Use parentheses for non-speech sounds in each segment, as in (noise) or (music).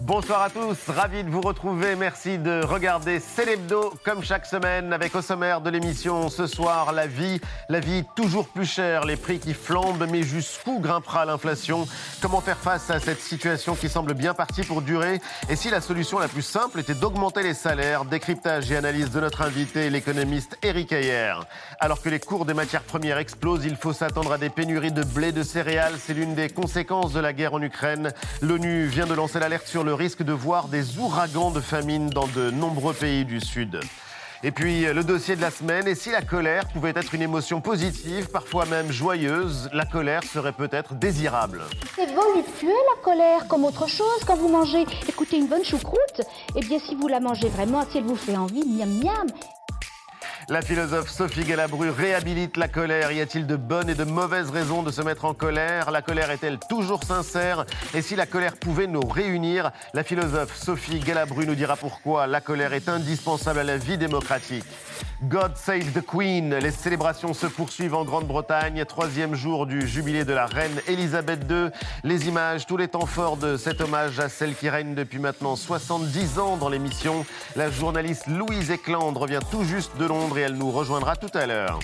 Bonsoir à tous, ravi de vous retrouver. Merci de regarder Célébdo comme chaque semaine avec au sommaire de l'émission ce soir la vie, la vie toujours plus chère, les prix qui flambent, mais jusqu'où grimpera l'inflation? Comment faire face à cette situation qui semble bien partie pour durer? Et si la solution la plus simple était d'augmenter les salaires? Décryptage et analyse de notre invité, l'économiste Eric Ayer. Alors que les cours des matières premières explosent, il faut s'attendre à des pénuries de blé, de céréales. C'est l'une des conséquences de la guerre en Ukraine. L'ONU vient de lancer l'alerte sur le le risque de voir des ouragans de famine dans de nombreux pays du Sud. Et puis le dossier de la semaine, et si la colère pouvait être une émotion positive, parfois même joyeuse, la colère serait peut-être désirable. C'est voluptueux la colère, comme autre chose quand vous mangez. Écoutez, une bonne choucroute, eh bien si vous la mangez vraiment, si elle vous fait envie, miam miam, la philosophe Sophie Galabru réhabilite la colère. Y a-t-il de bonnes et de mauvaises raisons de se mettre en colère? La colère est-elle toujours sincère? Et si la colère pouvait nous réunir? La philosophe Sophie Galabru nous dira pourquoi la colère est indispensable à la vie démocratique. God Save the Queen. Les célébrations se poursuivent en Grande-Bretagne. Troisième jour du jubilé de la reine Elisabeth II. Les images, tous les temps forts de cet hommage à celle qui règne depuis maintenant 70 ans dans l'émission. La journaliste Louise Eckland revient tout juste de Londres elle nous rejoindra tout à l'heure.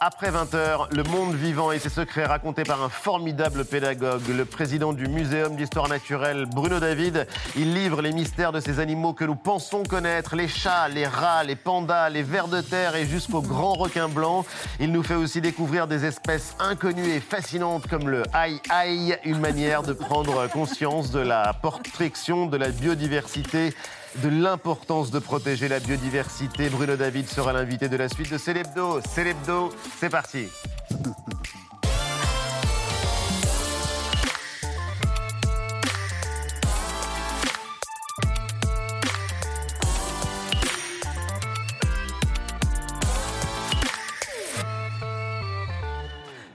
Après 20h, le monde vivant et ses secrets racontés par un formidable pédagogue, le président du Muséum d'histoire naturelle, Bruno David. Il livre les mystères de ces animaux que nous pensons connaître, les chats, les rats, les pandas, les vers de terre et jusqu'aux grands requins blancs. Il nous fait aussi découvrir des espèces inconnues et fascinantes comme le aïe aïe, une manière de prendre conscience de la protection de la biodiversité de l'importance de protéger la biodiversité. Bruno David sera l'invité de la suite de Célébdo. Célébdo, c'est parti.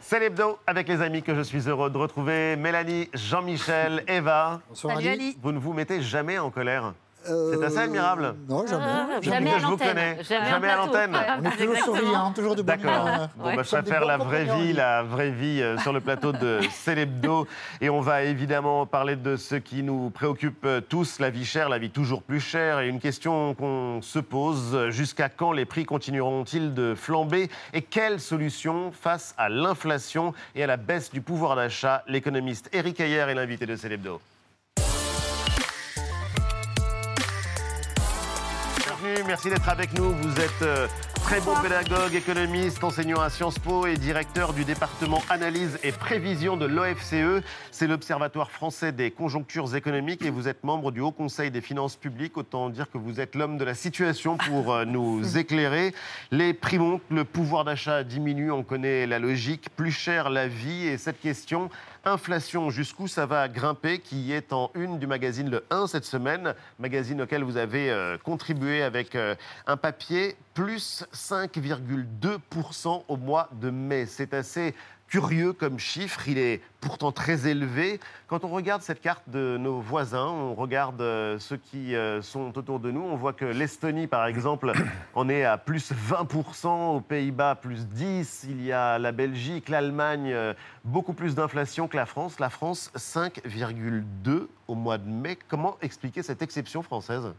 C'est l'hebdo avec les amis que je suis heureux de retrouver. Mélanie, Jean-Michel, Eva. Bonsoir Ali. Vous ne vous mettez jamais en colère c'est assez admirable. Non, jamais. Ah, jamais, à je vous connais. Jamais, à l'antenne. On est toujours souriant, toujours de bonne D'accord. Bon, bah, je préfère la vraie vie, la vraie vie euh, sur le plateau de (laughs) Célébdo. Et on va évidemment parler de ce qui nous préoccupe euh, tous, la vie chère, la vie toujours plus chère. Et une question qu'on se pose, jusqu'à quand les prix continueront-ils de flamber? Et quelle solution face à l'inflation et à la baisse du pouvoir d'achat? L'économiste Eric Ayer est l'invité de Célébdo. Merci d'être avec nous. Vous êtes euh, très bon pédagogue, économiste, enseignant à Sciences Po et directeur du département analyse et prévision de l'OFCE. C'est l'Observatoire français des conjonctures économiques et vous êtes membre du Haut Conseil des finances publiques. Autant dire que vous êtes l'homme de la situation pour euh, nous (laughs) éclairer. Les prix montent, le pouvoir d'achat diminue, on connaît la logique. Plus cher la vie et cette question, Inflation, jusqu'où ça va grimper, qui est en une du magazine Le 1 cette semaine, magazine auquel vous avez euh, contribué avec euh, un papier, plus 5,2% au mois de mai. C'est assez curieux comme chiffre, il est pourtant très élevé. Quand on regarde cette carte de nos voisins, on regarde euh, ceux qui euh, sont autour de nous, on voit que l'Estonie, par exemple, (coughs) en est à plus 20%, aux Pays-Bas, plus 10%, il y a la Belgique, l'Allemagne, euh, beaucoup plus d'inflation que la France. La France, 5,2% au mois de mai. Comment expliquer cette exception française?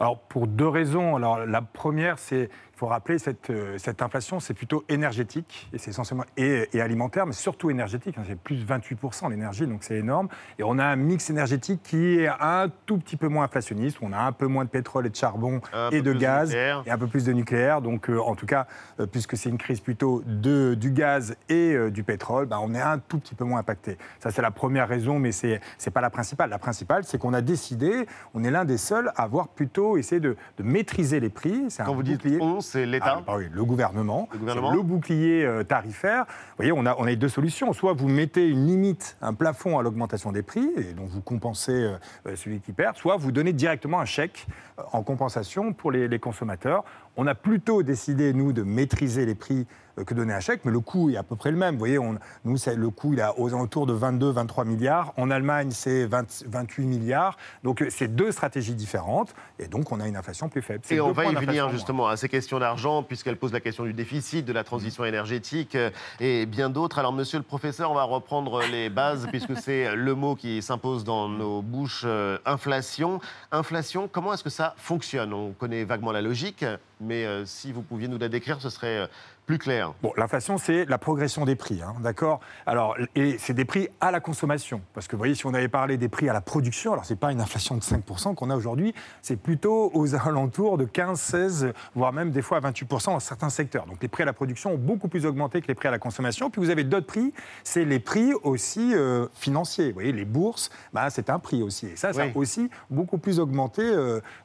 Alors pour deux raisons. Alors la première, c'est il faut rappeler, cette, euh, cette inflation, c'est plutôt énergétique, et c'est essentiellement et, alimentaire, mais surtout énergétique. Hein, c'est plus 28% l'énergie, donc c'est énorme. Et on a un mix énergétique qui est un tout petit peu moins inflationniste. On a un peu moins de pétrole et de charbon et de gaz, et un peu plus de nucléaire. Donc euh, en tout cas, euh, puisque c'est une crise plutôt de, du gaz et du pétrole, bah, on est un tout petit peu moins impacté. Ça, c'est la première raison, mais ce n'est pas la principale. La principale, c'est qu'on a décidé, on est l'un des seuls à avoir plutôt essayé de, de maîtriser les prix. Quand vous dites on, c'est l'État ah, oui, le gouvernement. Le, bouclier euh, tarifaire. Vous voyez, on a, on a deux solutions. Soit vous mettez une limite, un plafond à l'augmentation des prix, et donc vous compensez euh, euh, celui qui perd, soit vous donnez directement un chèque en compensation pour les, consommateurs. On a plutôt décidé, nous, de maîtriser les prix que donner un chèque, mais le coût est à peu près le même. Vous voyez, on, nous, le coût, il est aux alentours de 22-23 milliards. En Allemagne, c'est 28 milliards. Donc, c'est deux stratégies différentes. Et donc, on a une inflation plus faible. Et on va y venir justement à ces questions d'argent, puisqu'elle pose la question du déficit, de la transition énergétique et bien d'autres. Alors, monsieur le professeur, on va reprendre les bases, puisque c'est le mot qui s'impose dans nos bouches. inflation. Inflation, comment est-ce que ça fonctionne? On connaît vaguement la logique, mais euh, si vous pouviez nous la décrire, ce serait euh, plus clair. Bon, l'inflation, c'est la progression des prix, hein, d'accord? Alors, et c'est des prix à la consommation. Parce que vous voyez, si on avait parlé des prix à la production, alors c'est pas une inflation de 5% qu'on a aujourd'hui, c'est plutôt aux (laughs) alentours de 15, 16, voire même des fois à 28% dans certains secteurs. Donc les prix à la production ont beaucoup plus augmenté que les prix à la consommation. Puis vous avez d'autres prix, c'est les prix aussi euh, financiers. Vous voyez, les bourses, bah, c'est un prix aussi. Et ça, ça a aussi beaucoup plus augmenté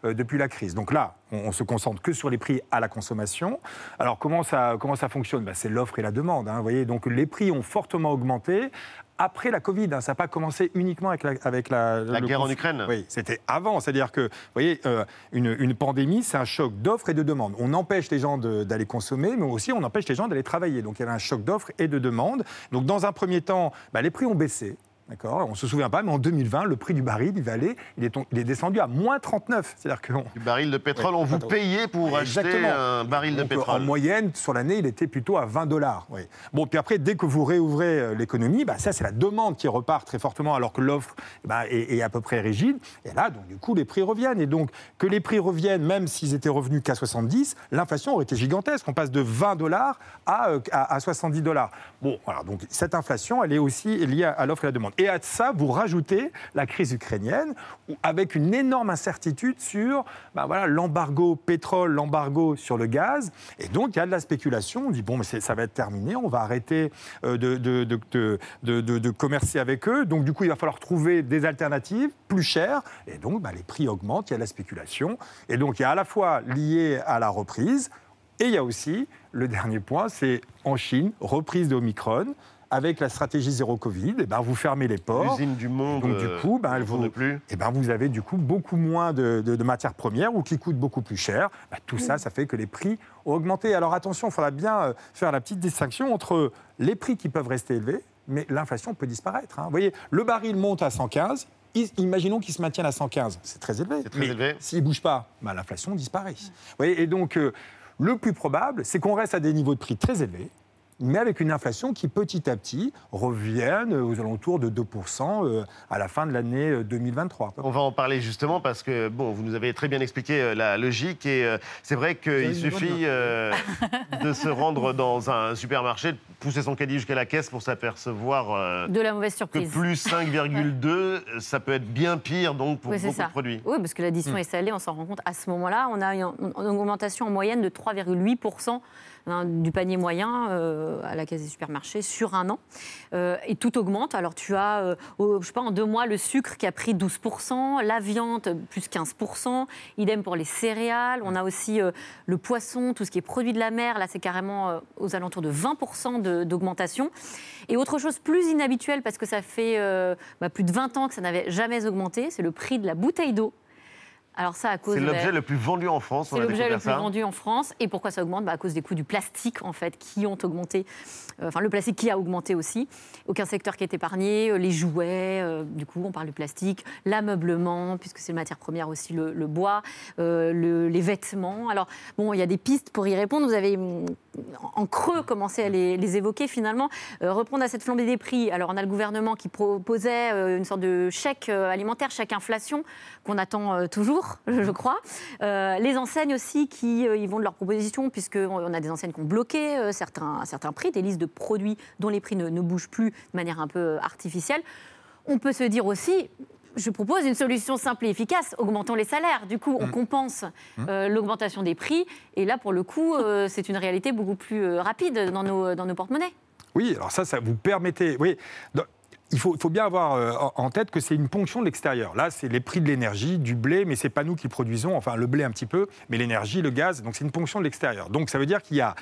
depuis la crise. Donc là, on, on, se concentre que sur les prix à la consommation. Alors comment ça, comment ça fonctionne? Bah, C'est l'offre et la demande. Hein, vous voyez, donc les prix ont fortement augmenté après la Covid. Hein. ça n'a pas commencé uniquement avec la, avec la, la guerre en Ukraine? Oui, c'était avant. C'est-à-dire que, vous voyez, euh, une, une, pandémie, c'est un choc d'offre et de demande. On empêche les gens d'aller consommer, mais aussi on empêche les gens d'aller travailler. Donc il y avait un choc d'offre et de demande. Donc dans un premier temps, bah, les prix ont baissé. D'accord On ne se souvient pas, mais en 2020, le prix du baril, il, il, est, il est descendu à moins 39. C'est-à-dire que... Du baril de pétrole, on vous payait pour acheter un baril de pétrole. En moyenne, sur l'année, il était plutôt à 20 dollars. Oui. Bon, puis après, dès que vous réouvrez euh, l'économie, bah, ça, c'est la demande qui repart très fortement, alors que l'offre bah, est, à peu près rigide. Et là, donc, du coup, les prix reviennent. Et donc, que les prix reviennent, même s'ils étaient revenus qu'à 70, l'inflation aurait été gigantesque. On passe de 20 dollars à, euh, à, à 70 dollars. Bon, voilà, donc cette inflation, elle est aussi liée à l'offre et à la demande. Et à ça, vous rajoutez la crise ukrainienne, avec une énorme incertitude sur ben voilà, l'embargo pétrole, l'embargo sur le gaz. Et donc, il y a de la spéculation. On dit, bon, mais ça va être terminé, on va arrêter euh, de, commercer avec eux. Donc, du coup, il va falloir trouver des alternatives plus chères. Et donc, ben, les prix augmentent, il y a de la spéculation. Et donc, il y a à la fois lié à la reprise, et il y a aussi, le dernier point, c'est en Chine, reprise d'Omicron avec la stratégie zéro Covid, et eh ben, vous fermez les ports. L'usine du monde. Donc, du coup, ben, vous, plus. Et eh ben, vous avez du coup beaucoup moins de, matières premières ou qui coûtent beaucoup plus cher. Ben, tout ça, ça fait que les prix ont augmenté. Alors attention, il faudra bien euh, faire la petite distinction entre les prix qui peuvent rester élevés, mais l'inflation peut disparaître. Hein. Vous voyez, le baril monte à 115. Imaginons qu'il se maintienne à 115. C'est très élevé. Très mais s'il ne bouge pas, ben, l'inflation disparaît. Vous voyez, et donc, euh, le plus probable, c'est qu'on reste à des niveaux de prix très élevés mais avec une inflation qui petit à petit revienne aux alentours de 2% euh, à la fin de l'année 2023. On va en parler justement parce que bon, vous nous avez très bien expliqué euh, la logique et euh, c'est vrai qu'il suffit de se rendre dans un supermarché, de pousser son caddie jusqu'à la caisse pour s'apercevoir de la mauvaise surprise. Que plus 5,2, ça peut être bien pire donc pour beaucoup de produits. Oui, parce que l'addition hmm. est salée, on s'en rend compte à ce moment-là. On a une augmentation en moyenne de 3,8% Hein, du panier moyen euh, à la caisse des supermarchés sur un an. Euh, et tout augmente. Alors tu as, euh, je sais pas, en deux mois, le sucre qui a pris 12%, la viande plus 15%, idem pour les céréales. On a aussi le poisson, tout ce qui est produit de la mer. Là, c'est carrément aux alentours de 20% d'augmentation. Et autre chose plus inhabituelle, parce que ça fait bah, plus de 20 ans que ça n'avait jamais augmenté, c'est le prix de la bouteille d'eau. Alors ça, à cause. C'est l'objet le plus vendu en France. C'est l'objet le plus vendu en France. Et pourquoi ça augmente? Bah, À cause des coûts du plastique, en fait, qui ont augmenté. Euh, enfin, le plastique qui a augmenté aussi. Aucun secteur qui est épargné. Euh, les jouets, euh, du coup, on parle du plastique. L'ameublement, puisque c'est une matière première aussi, le, bois. les vêtements. Alors, bon, il y a des pistes pour y répondre. Vous avez mm, en creux commencé à les, évoquer finalement. reprendre à cette flambée des prix. Alors, on a le gouvernement qui proposait une sorte de chèque alimentaire, chèque inflation, qu'on attend toujours (laughs) je crois. Les enseignes aussi qui euh, vont de leurs propositions, puisqu'on a des enseignes qui ont bloqué certains, certains prix, des listes de produits dont les prix ne, bougent plus de manière un peu artificielle. On peut se dire aussi, je propose une solution simple et efficace, augmentons les salaires. Du coup, on mmh. compense mmh. l'augmentation des prix. Et là, pour le coup, (laughs) c'est une réalité beaucoup plus rapide dans nos, dans nos porte-monnaies. Oui, alors ça, ça vous permettait. Oui, il faut, bien avoir euh, en tête que c'est une ponction de l'extérieur. Là, c'est les prix de l'énergie, du blé, mais c'est pas nous qui produisons, enfin le blé un petit peu, mais l'énergie, le gaz, donc c'est une ponction de l'extérieur. Donc ça veut dire qu'il y a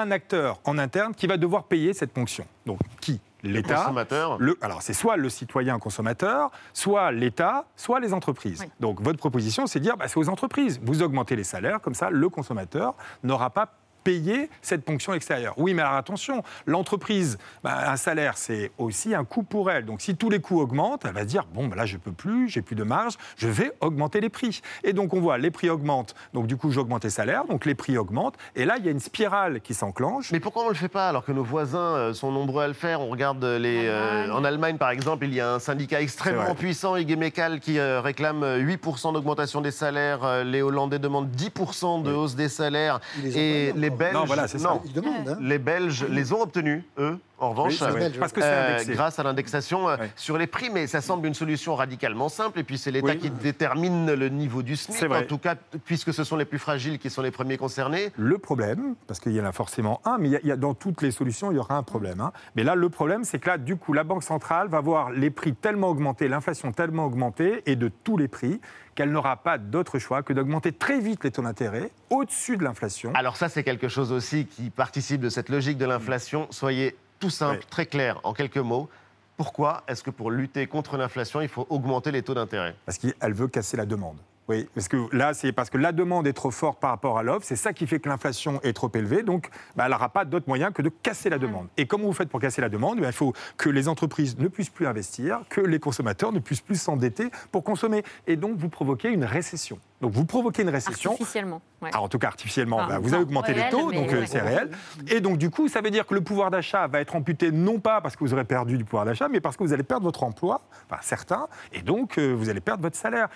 un acteur en interne qui va devoir payer cette ponction. Donc qui? L'État. Le, alors, c'est soit le citoyen consommateur, soit l'État, soit les entreprises. Donc, votre proposition, c'est de dire, bah, c'est aux entreprises. Vous augmentez les salaires, comme ça, le consommateur n'aura pas payer cette ponction extérieure. Oui, mais alors attention, l'entreprise, bah, un salaire, c'est aussi un coût pour elle. Donc si tous les coûts augmentent, elle va se dire, bon, bah, là, je peux plus, j'ai plus de marge, je vais augmenter les prix. Et donc on voit, les prix augmentent, donc du coup, j'augmente les salaires, donc les prix augmentent, et là, il y a une spirale qui s'enclenche. Mais pourquoi on ne le fait pas alors que nos voisins euh, sont nombreux à le faire? On regarde les, euh, en Allemagne, par exemple, il y a un syndicat extrêmement puissant, IG Metall, qui euh, réclame 8% d'augmentation des salaires. les Hollandais demandent 10% de hausse des salaires. et les Belges, non, voilà, ça. Hein. les Belges les ont obtenus, eux. En revanche, parce que euh, grâce à l'indexation euh, sur les prix, mais ça semble une solution radicalement simple. Et puis c'est l'État qui détermine le niveau du SMIC, en tout cas, puisque ce sont les plus fragiles qui sont les premiers concernés. Le problème, parce qu'il y en a forcément un, mais il y, a, dans toutes les solutions, il y aura un problème. Hein. Mais là, le problème, c'est que là, du coup, la Banque centrale va voir les prix tellement augmenter, l'inflation tellement augmenter, et de tous les prix, qu'elle n'aura pas d'autre choix que d'augmenter très vite les taux d'intérêt au-dessus de l'inflation. Alors ça, c'est quelque chose aussi qui participe de cette logique de l'inflation. Soyez tout simple, très clair, en quelques mots. Pourquoi est-ce que pour lutter contre l'inflation, il faut augmenter les taux d'intérêt? Parce qu'elle veut casser la demande. Oui, parce que là, c'est parce que la demande est trop forte par rapport à l'offre. C'est ça qui fait que l'inflation est trop élevée. Donc, bah, elle n'aura pas d'autre moyen que de casser la demande. Et comment vous faites pour casser la demande? Bah, Il faut que les entreprises ne puissent plus investir, que les consommateurs ne puissent plus s'endetter pour consommer. Et donc, vous provoquez une récession. Donc, vous provoquez une récession. Artificiellement. Ah, en tout cas, artificiellement, bah, vous avez augmenté les taux, donc euh, c'est réel. Et donc, du coup, ça veut dire que le pouvoir d'achat va être amputé non pas parce que vous aurez perdu du pouvoir d'achat, mais parce que vous allez perdre votre emploi, enfin certains, et donc euh, vous allez perdre votre salaire.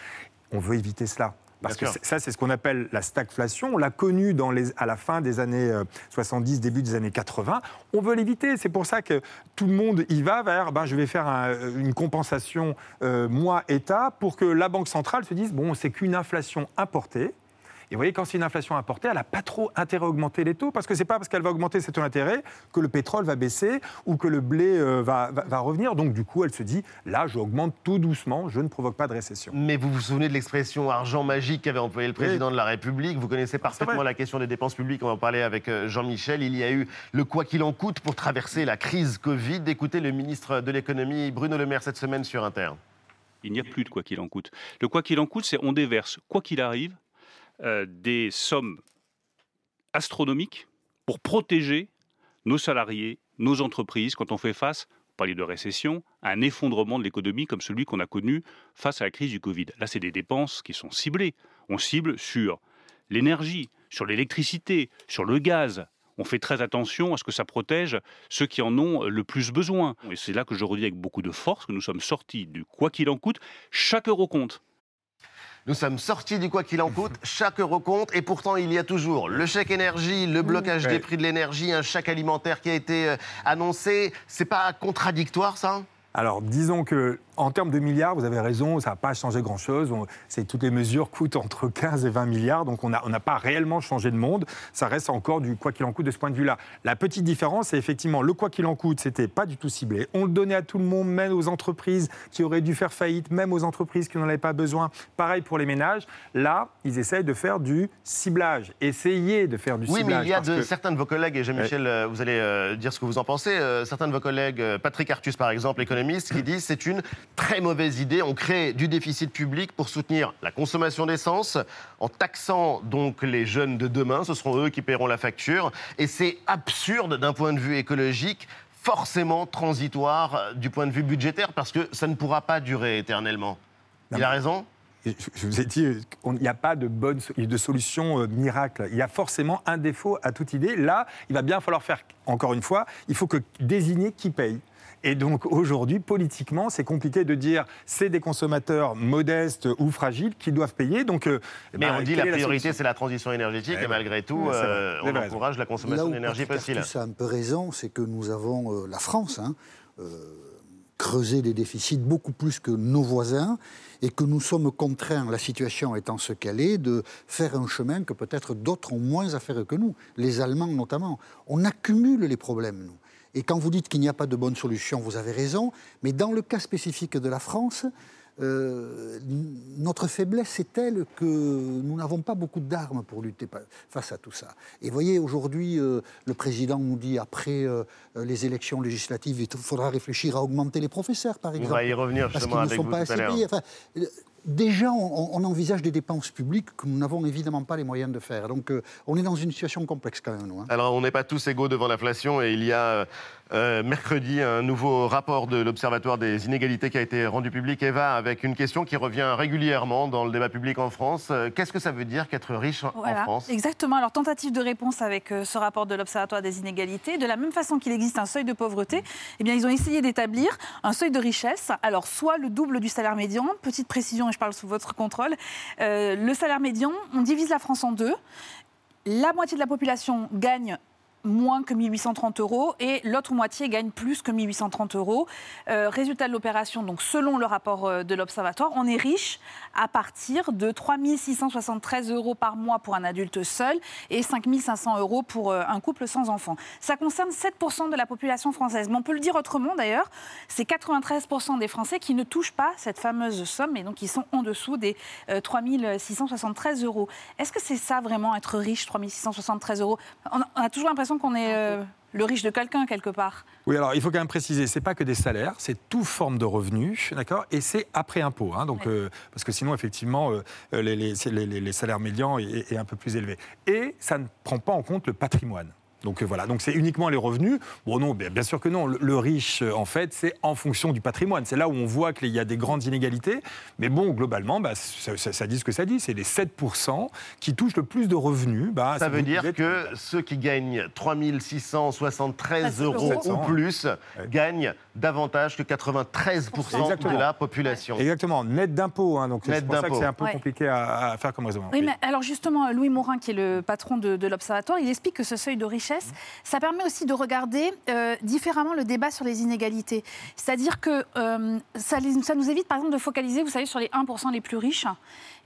On veut éviter cela. Parce que ça, c'est ce qu'on appelle la stagflation. On l'a connu dans les, à la fin des années 70, euh, début des années 80. On veut l'éviter. C'est pour ça que tout le monde y va vers ben, je vais faire une compensation, euh, moi, État, pour que la Banque centrale se dise bon, c'est qu'une inflation importée. Et vous voyez, quand c'est une inflation importée, elle n'a pas trop intérêt à augmenter les taux, parce que ce n'est pas parce qu'elle va augmenter ses taux d'intérêt que le pétrole va baisser ou que le blé euh, va, va, revenir. Donc du coup, elle se dit, là, j'augmente tout doucement, je ne provoque pas de récession. Mais vous vous souvenez de l'expression argent magique qu'avait employé le président de la République? Vous connaissez parfaitement la question des dépenses publiques, on va en parler avec euh, Jean-Michel. Il y a eu le quoi qu'il en coûte pour traverser la crise Covid. Écoutez le ministre de l'économie, Bruno Le Maire, cette semaine sur Inter. Il n'y a plus de quoi qu'il en coûte. Le quoi qu'il en coûte, c'est on déverse, quoi qu'il arrive, euh, des sommes astronomiques pour protéger nos salariés, nos entreprises, quand on fait face, on parlait de récession, à un effondrement de l'économie comme celui qu'on a connu face à la crise du Covid. Là, c'est des dépenses qui sont ciblées. On cible sur l'énergie, sur l'électricité, sur le gaz. On fait très attention à ce que ça protège ceux qui en ont le plus besoin. Et c'est là que je redis avec beaucoup de force que nous sommes sortis du quoi qu'il en coûte. Chaque euro compte. Nous sommes sortis du quoi qu'il en coûte, chaque euro compte, et pourtant il y a toujours le chèque énergie, le blocage des prix de l'énergie, un chèque alimentaire qui a été euh, annoncé. C'est pas contradictoire ça? Alors, disons que en termes de milliards, vous avez raison, ça n'a pas changé grand-chose. Toutes les mesures coûtent entre 15 et 20 milliards, donc on n'a pas réellement changé de monde. Ça reste encore du quoi qu'il en coûte de ce point de vue-là. La petite différence, c'est effectivement le quoi qu'il en coûte, c'était pas du tout ciblé. On le donnait à tout le monde, même aux entreprises qui auraient dû faire faillite, même aux entreprises qui n'en avaient pas besoin. Pareil pour les ménages. Là, ils essayent de faire du ciblage. Essayez de faire du ciblage. Oui, mais il y a de, certains de vos collègues, et Jean-Michel, euh, vous allez euh, dire ce que vous en pensez, euh, certains de vos collègues, Patrick Artus par exemple, économiste, qui (clears throat) disent c'est une très mauvaise idée. On crée du déficit public pour soutenir la consommation d'essence, en taxant donc les jeunes de demain. Ce seront eux qui paieront la facture. Et c'est absurde d'un point de vue écologique forcément transitoire euh, du point de vue budgétaire parce que ça ne pourra pas durer éternellement. Il a raison? Je vous ai dit, il n'y a pas de bonne de solution euh, miracle. Il y a forcément un défaut à toute idée. Là, il va bien falloir faire, encore une fois, il faut que désigner qui paye. Et donc aujourd'hui, politiquement, c'est compliqué de dire c'est des consommateurs modestes ou fragiles qui doivent payer. Donc, euh, Mais bah, on dit la priorité, c'est la transition énergétique, et eh malgré tout, euh, on encourage la consommation d'énergie fossile. Ça a un peu raison, c'est que nous avons euh, la France. Hein, creusé des déficits beaucoup plus que nos voisins et que nous sommes contraints, la situation étant ce qu'elle est, de faire un chemin que peut-être d'autres ont moins à faire que nous, les Allemands notamment. On accumule les problèmes, nous. Et quand vous dites qu'il n'y a pas de bonne solution, vous avez raison. Mais dans le cas spécifique de la France, euh, notre faiblesse est telle que nous n'avons pas beaucoup d'armes pour lutter face à tout ça. Et voyez, aujourd'hui, euh, le président nous dit, après euh, les élections législatives, il faudra réfléchir à augmenter les professeurs, par exemple. On va y revenir justement avec vous tout à l'heure déjà, on, envisage des dépenses publiques que nous n'avons évidemment pas les moyens de faire. Donc, euh, on est dans une situation complexe quand même. nous, hein. Alors, on n'est pas tous égaux devant l'inflation et il y a euh, mercredi un nouveau rapport de l'Observatoire des inégalités qui a été rendu public. Eva, avec une question qui revient régulièrement dans le débat public en France. Euh, Qu'est-ce que ça veut dire qu'être riche en- France? exactement. Alors, tentative de réponse avec euh, ce rapport de l'Observatoire des inégalités. De la même façon qu'il existe un seuil de pauvreté, eh bien, ils ont essayé d'établir un seuil de richesse. Alors, soit le double du salaire médian, petite précision, et je parle sous votre contrôle. Le salaire médian, on divise la France en deux. La moitié de la population gagne moins que 1830 euros et l'autre moitié gagne plus que 1830 euros. Euh, résultat de l'opération, donc selon le rapport euh, de l'Observatoire, on est riche à partir de 3673 euros par mois pour un adulte seul et 5500 euros pour euh, un couple sans enfant. Ça concerne 7% de la population française. Mais on peut le dire autrement d'ailleurs, c'est 93% des Français qui ne touchent pas cette fameuse somme et donc qui sont en dessous des euh, 3673 euros. Est-ce que c'est ça vraiment être riche, 3673 euros? On a toujours l'impression qu'on est euh, le riche de quelqu'un quelque part. Oui, alors il faut quand même préciser, c'est pas que des salaires, c'est toute forme de revenus, d'accord, et c'est après impôt, hein, donc euh, parce que sinon effectivement euh, les, les- c'est- les- les- les salaires médians est, est un peu plus élevé. Et ça ne prend pas en compte le patrimoine. Donc euh, voilà, donc c'est uniquement les revenus. Bon non, bien sûr que non. Le, le riche, euh, en fait, c'est en fonction du patrimoine. C'est là où on voit qu'il y a des grandes inégalités. Mais bon, globalement, bah, ça, ça- ça dit ce que ça dit. C'est les 7% qui touchent le plus de revenus. Bah, Ça veut dire êtes- que ceux qui gagnent 3673 euros. euros ou 700. plus Ouais. gagnent davantage que 93% Exactement. de la population. Exactement, net d'impôt. hein, donc c'est Net pour ça que d'impôt. c'est un peu Ouais. compliqué à, à faire comme raisonnement. Oui, mais alors justement, Louis Morin, qui est le patron de, de l'Observatoire, il explique que ce seuil de richesse, ça permet aussi de regarder euh, différemment le débat sur les inégalités. C'est-à-dire que euh, ça, nous évite, par exemple, de focaliser, vous savez, sur les 1% les plus riches,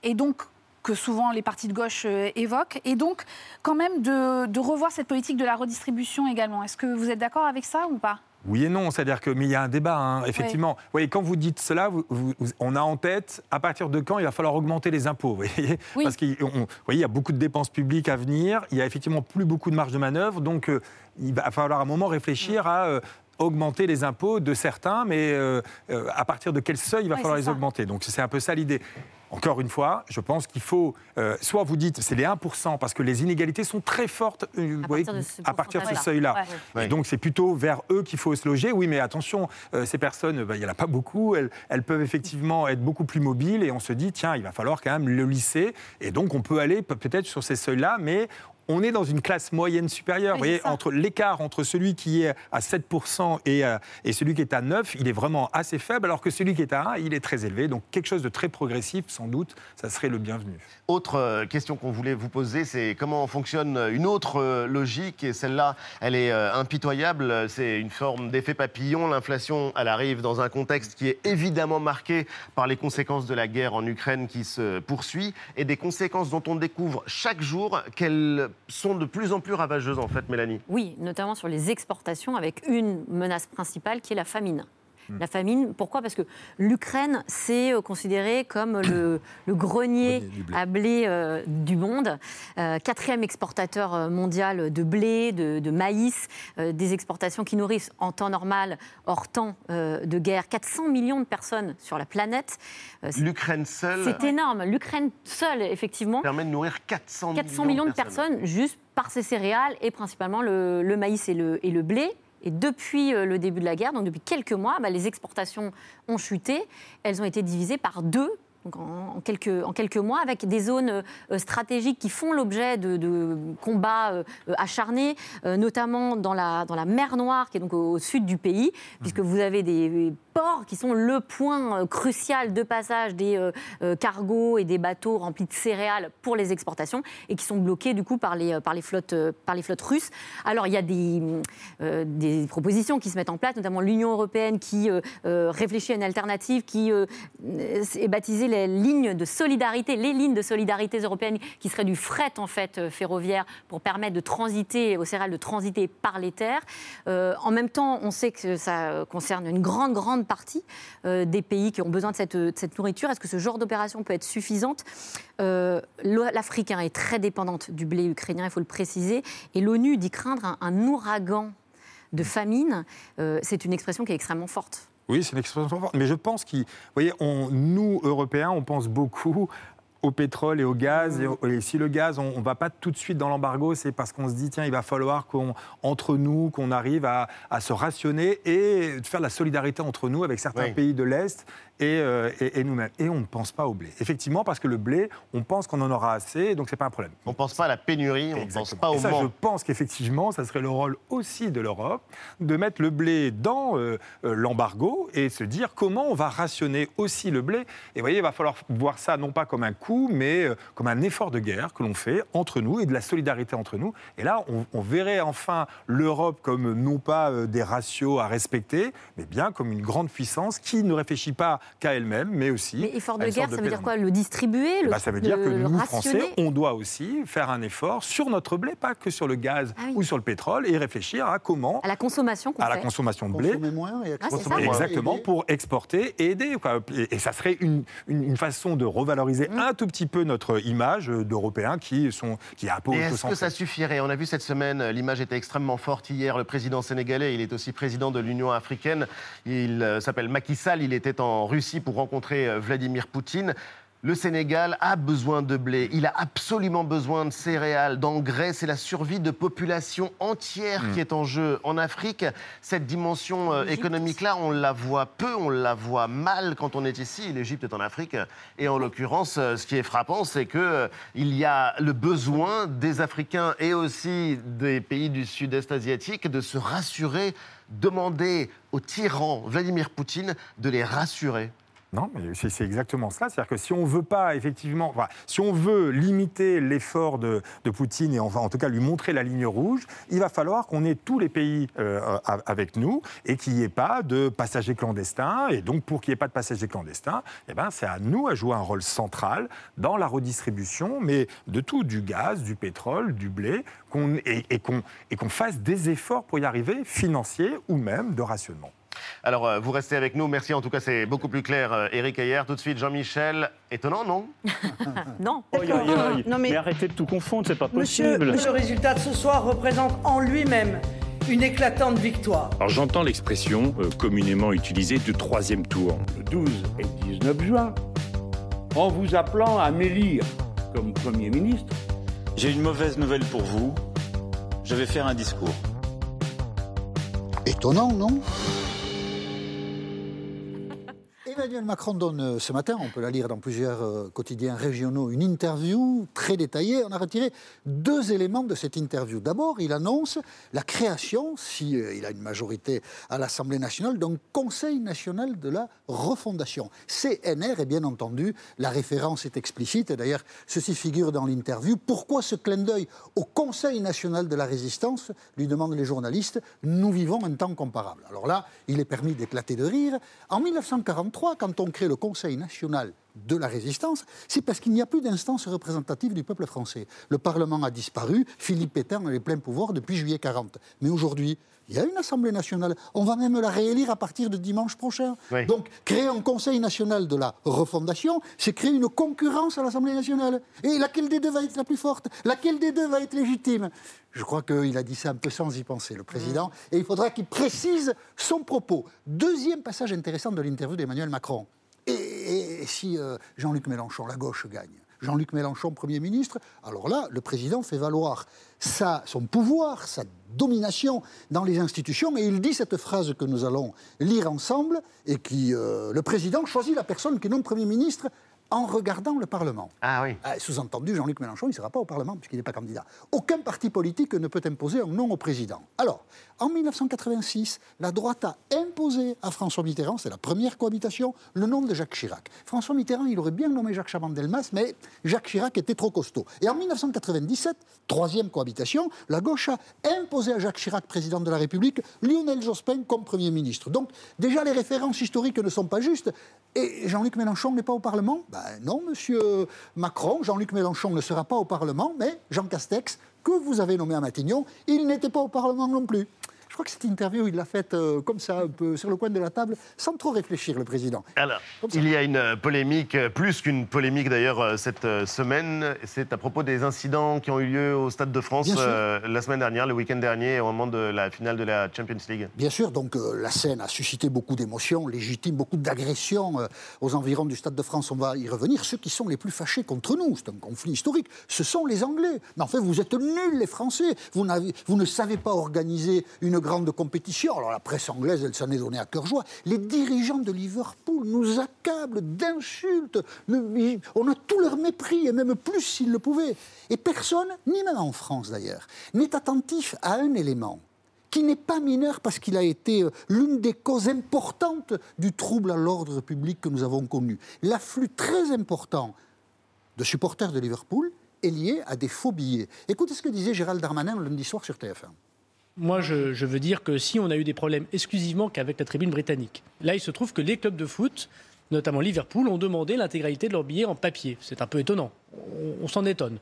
et donc que souvent les partis de gauche euh, évoquent, et donc quand même de, de revoir cette politique de la redistribution également. Est-ce que vous êtes d'accord avec ça ou pas? Oui et non, c'est-à-dire que mais il y a un débat, hein, effectivement. Vous voyez, quand vous dites cela, vous- vous- vous- on a en tête à partir de quand il va falloir augmenter les impôts. Vous voyez, Oui. parce qu'il y a beaucoup de dépenses publiques à venir. Il y a effectivement plus beaucoup de marge de manœuvre, donc euh, il va falloir à un moment réfléchir à euh, augmenter les impôts de certains, mais euh, à partir de quel seuil il va falloir les ça. augmenter. Donc c'est un peu ça l'idée. Encore une fois, je pense qu'il faut, euh, soit vous dites c'est les 1%, parce que les inégalités sont très fortes euh, À voyez, partir de ce à partir de ce pourcentage-là. seuil-là. Ouais. Et donc c'est plutôt vers eux qu'il faut se loger. Oui, mais attention, euh, ces personnes, bah, il n'y en a pas beaucoup. Elles, elles peuvent effectivement être beaucoup plus mobiles et on se dit, tiens, il va falloir quand même le lisser. Et donc on peut aller pe- peut-être sur ces seuils-là, mais on est dans une classe moyenne supérieure. Oui, Vous voyez, ça. entre l'écart entre celui qui est à 7% et, euh, et celui qui est à 9, il est vraiment assez faible, alors que celui qui est à 1, il est très élevé. Donc quelque chose de très progressif, sans doute, ça serait le bienvenu. Autre euh, question qu'on voulait vous poser, c'est comment fonctionne une autre euh, logique, et celle-là, elle est euh, impitoyable, c'est une forme d'effet papillon. L'inflation, elle arrive dans un contexte qui est évidemment marqué par les conséquences de la guerre en Ukraine qui se poursuit, et des conséquences dont on découvre chaque jour qu'elles sont de plus en plus ravageuses, en fait, Mélanie. Oui, notamment sur les exportations, avec une menace principale qui est la famine. La famine, pourquoi? Parce que l'Ukraine, c'est euh, considéré comme le, (coughs) le grenier Grenier du blé. à blé euh, du monde, Euh, quatrième exportateur mondial de blé, de, de maïs, euh, des exportations qui nourrissent en temps normal, hors temps de guerre, 400 millions de personnes sur la planète. C'est- L'Ukraine seule c'est énorme. L'Ukraine seule, effectivement, permet de nourrir 400, 400 millions de personnes juste par ces céréales et principalement le, le maïs et le, et le blé. Et depuis euh, le début de la guerre, donc depuis quelques mois, bah, les exportations ont chuté. Elles ont été divisées par deux. Donc en, quelques, en quelques mois, avec des zones euh, stratégiques qui font l'objet de, de combats euh, acharnés, notamment dans la, dans la mer Noire, qui est donc au, au sud du pays, puisque vous avez des ports qui sont le point euh, crucial de passage des euh, euh, cargos et des bateaux remplis de céréales pour les exportations et qui sont bloqués du coup par les, par les, flottes, par les flottes russes. Alors il y a des, des propositions qui se mettent en place, notamment l'Union européenne qui réfléchit à une alternative qui est baptisée les lignes de solidarité, les lignes de solidarité européennes qui seraient du fret en fait ferroviaire pour permettre de transiter aux céréales de transiter par les terres. En même temps, on sait que ça concerne une grande grande partie euh, des pays qui ont besoin de cette, de cette nourriture. Est-ce que ce genre d'opération peut être suffisante? Euh, L'Afrique est très dépendante du blé ukrainien, il faut le préciser, et l'ONU dit craindre un, ouragan de famine. Euh, C'est une expression qui est extrêmement forte. Oui, c'est une expression forte. Mais je pense qu'il. Vous voyez, on, nous, Européens, on pense beaucoup au pétrole et au gaz. Et, si le gaz, on ne va pas tout de suite dans l'embargo, c'est parce qu'on se dit, tiens, il va falloir qu'on, entre nous, qu'on arrive à, se rationner et faire de la solidarité entre nous avec certains pays de l'Est euh, et, nous-mêmes. Et on ne pense pas au blé. Effectivement, parce que le blé, on pense qu'on en aura assez, donc ce n'est pas un problème. On ne pense pas à la pénurie, on ne pense pas au et ça, Je pense qu'effectivement, ça serait le rôle aussi de l'Europe de mettre le blé dans euh, euh, l'embargo et se dire comment on va rationner aussi le blé. Et vous voyez, il va falloir voir ça non pas comme un coût, mais comme un effort de guerre que l'on fait entre nous et de la solidarité entre nous. Et là, on, on verrait enfin l'Europe comme non pas des ratios à respecter, mais bien comme une grande puissance qui ne réfléchit pas qu'à elle-même, mais aussi. Mais effort de guerre, ça veut dire quoi Le distribuer le, bah, Ça veut dire que nous, Français, on doit aussi faire un effort sur notre blé, pas que sur le gaz ah ou sur le pétrole, et réfléchir à comment. À la consommation À la consommation de blé. Moins et ah, Exactement, pour exporter et aider. Et, ça serait une, une, façon de revaloriser mmh. un tout petit peu notre image d'Européens qui sont qui est un peu. Est-ce que ça suffirait? On a vu cette semaine, l'image était extrêmement forte hier. Le président sénégalais, il est aussi président de l'Union africaine. Il euh, s'appelle Macky Sall. Il était en Russie pour rencontrer euh, Vladimir Poutine. Le Sénégal a besoin de blé, il a absolument besoin de céréales, d'engrais. C'est la survie de populations entières qui mm. est en jeu. En Afrique, cette dimension euh, économique-là, on la voit peu, on la voit mal quand on est ici. L'Égypte est en Afrique. Et en l'occurrence, euh, ce qui est frappant, c'est qu'il il y a le besoin des Africains et aussi des pays du sud-est asiatique de se rassurer, demander au tyran Vladimir Poutine de les rassurer. Non, mais c'est exactement cela. C'est-à-dire que si on veut pas, effectivement, si on veut limiter l'effort de, Poutine et en tout cas lui montrer la ligne rouge, il va falloir qu'on ait tous les pays euh, avec nous et qu'il n'y ait pas de passagers clandestins. Et donc, pour qu'il n'y ait pas de passagers clandestins, eh ben, c'est à nous à jouer un rôle central dans la redistribution, mais de tout, du gaz, du pétrole, du blé, et qu'on fasse des efforts pour y arriver, financiers ou même de rationnement. Alors, euh, vous restez avec nous. Merci. En tout cas, c'est beaucoup plus clair, Eric euh, Ayer. Tout de suite, Jean-Michel. Étonnant, non (laughs) Non. non mais... arrêtez de tout confondre, c'est pas possible. Monsieur, le résultat de ce soir représente en lui-même une éclatante victoire. Alors j'entends l'expression euh, communément utilisée du troisième tour. Le 12 et 19 juin, en vous appelant à m'élire comme Premier ministre. J'ai une mauvaise nouvelle pour vous. Je vais faire un discours. Étonnant, non? Emmanuel Macron donne euh, ce matin, on peut la lire dans plusieurs euh, quotidiens régionaux, une interview très détaillée. On a retiré deux éléments de cette interview. D'abord, il annonce la création, s'il si, euh, a une majorité à l'Assemblée nationale, d'un Conseil national de la refondation. CNR, et bien entendu, la référence est explicite. D'ailleurs, ceci figure dans l'interview. Pourquoi ce clin d'œil au Conseil national de la résistance lui demandent les journalistes. Nous vivons un temps comparable. Alors là, il est permis d'éclater de rire. En 1943, quand on crée le Conseil national de la résistance, c'est parce qu'il n'y a plus d'instance représentative du peuple français. Le Parlement a disparu, Philippe Pétain a les pleins pouvoirs depuis juillet 40. Mais aujourd'hui, il y a une Assemblée nationale. On va même la réélire à partir de dimanche prochain. Donc, créer un Conseil national de la refondation, c'est créer une concurrence à l'Assemblée nationale. Et laquelle des deux va être la plus forte? Laquelle des deux va être légitime? Je crois qu'il a dit ça un peu sans y penser, le président. Mmh. Et il faudra qu'il précise son propos. Deuxième passage intéressant de l'interview d'Emmanuel Macron. Et, si euh, Jean-Luc Mélenchon, la gauche, gagne? Jean-Luc Mélenchon, Premier ministre, alors là, le président fait valoir sa, son pouvoir, sa domination dans les institutions, et il dit cette phrase que nous allons lire ensemble, et qui, euh, le président choisit la personne qui nomme Premier ministre en regardant le Parlement. Ah oui. Ah, sous-entendu, Jean-Luc Mélenchon, il ne sera pas au Parlement puisqu'il n'est pas candidat. Aucun parti politique ne peut imposer un nom au président. Alors, en 1986, la droite a imposé à François Mitterrand, c'est la première cohabitation, le nom de Jacques Chirac. François Mitterrand, il aurait bien nommé Jacques Chaban-Delmas, mais Jacques Chirac était trop costaud. Et en 1997, troisième cohabitation, la gauche a imposé à Jacques Chirac, président de la République, Lionel Jospin comme Premier ministre. Donc, déjà, les références historiques ne sont pas justes. Et Jean-Luc Mélenchon n'est pas au Parlement? Ben non, monsieur Macron, Jean-Luc Mélenchon ne sera pas au Parlement, mais Jean Castex, que vous avez nommé à Matignon, il n'était pas au Parlement non plus. Je crois que cette interview, il l'a faite euh, comme ça, un peu sur le coin de la table, sans trop réfléchir, le président. Alors, il y a une euh, polémique, euh, plus qu'une polémique d'ailleurs, cette semaine. C'est à propos des incidents qui ont eu lieu au Stade de France la semaine dernière, le week-end dernier, au moment de la finale de la Champions League. Bien sûr, donc la scène a suscité beaucoup d'émotions légitimes, beaucoup d'agressions aux environs du Stade de France. On va y revenir. Ceux qui sont les plus fâchés contre nous, c'est un conflit historique, ce sont les Anglais. Mais en fait, vous êtes nuls, les Français. Vous, vous ne savez pas organiser une grande compétition. Alors la presse anglaise, elle s'en est donnée à cœur joie. Les dirigeants de Liverpool nous accablent d'insultes. On a tout leur mépris, et même plus s'ils le pouvaient. Et personne, ni même en France d'ailleurs, n'est attentif à un élément qui n'est pas mineur parce qu'il a été euh, l'une des causes importantes du trouble à l'ordre public que nous avons connu. L'afflux très important de supporters de Liverpool est lié à des faux billets. Écoutez ce que disait Gérald Darmanin lundi soir sur TF1. Moi, je, veux dire que si on a eu des problèmes exclusivement qu'avec la tribune britannique, là, il se trouve que les clubs de foot, notamment Liverpool, ont demandé l'intégralité de leurs billets en papier. C'est un peu étonnant. On, s'en étonne.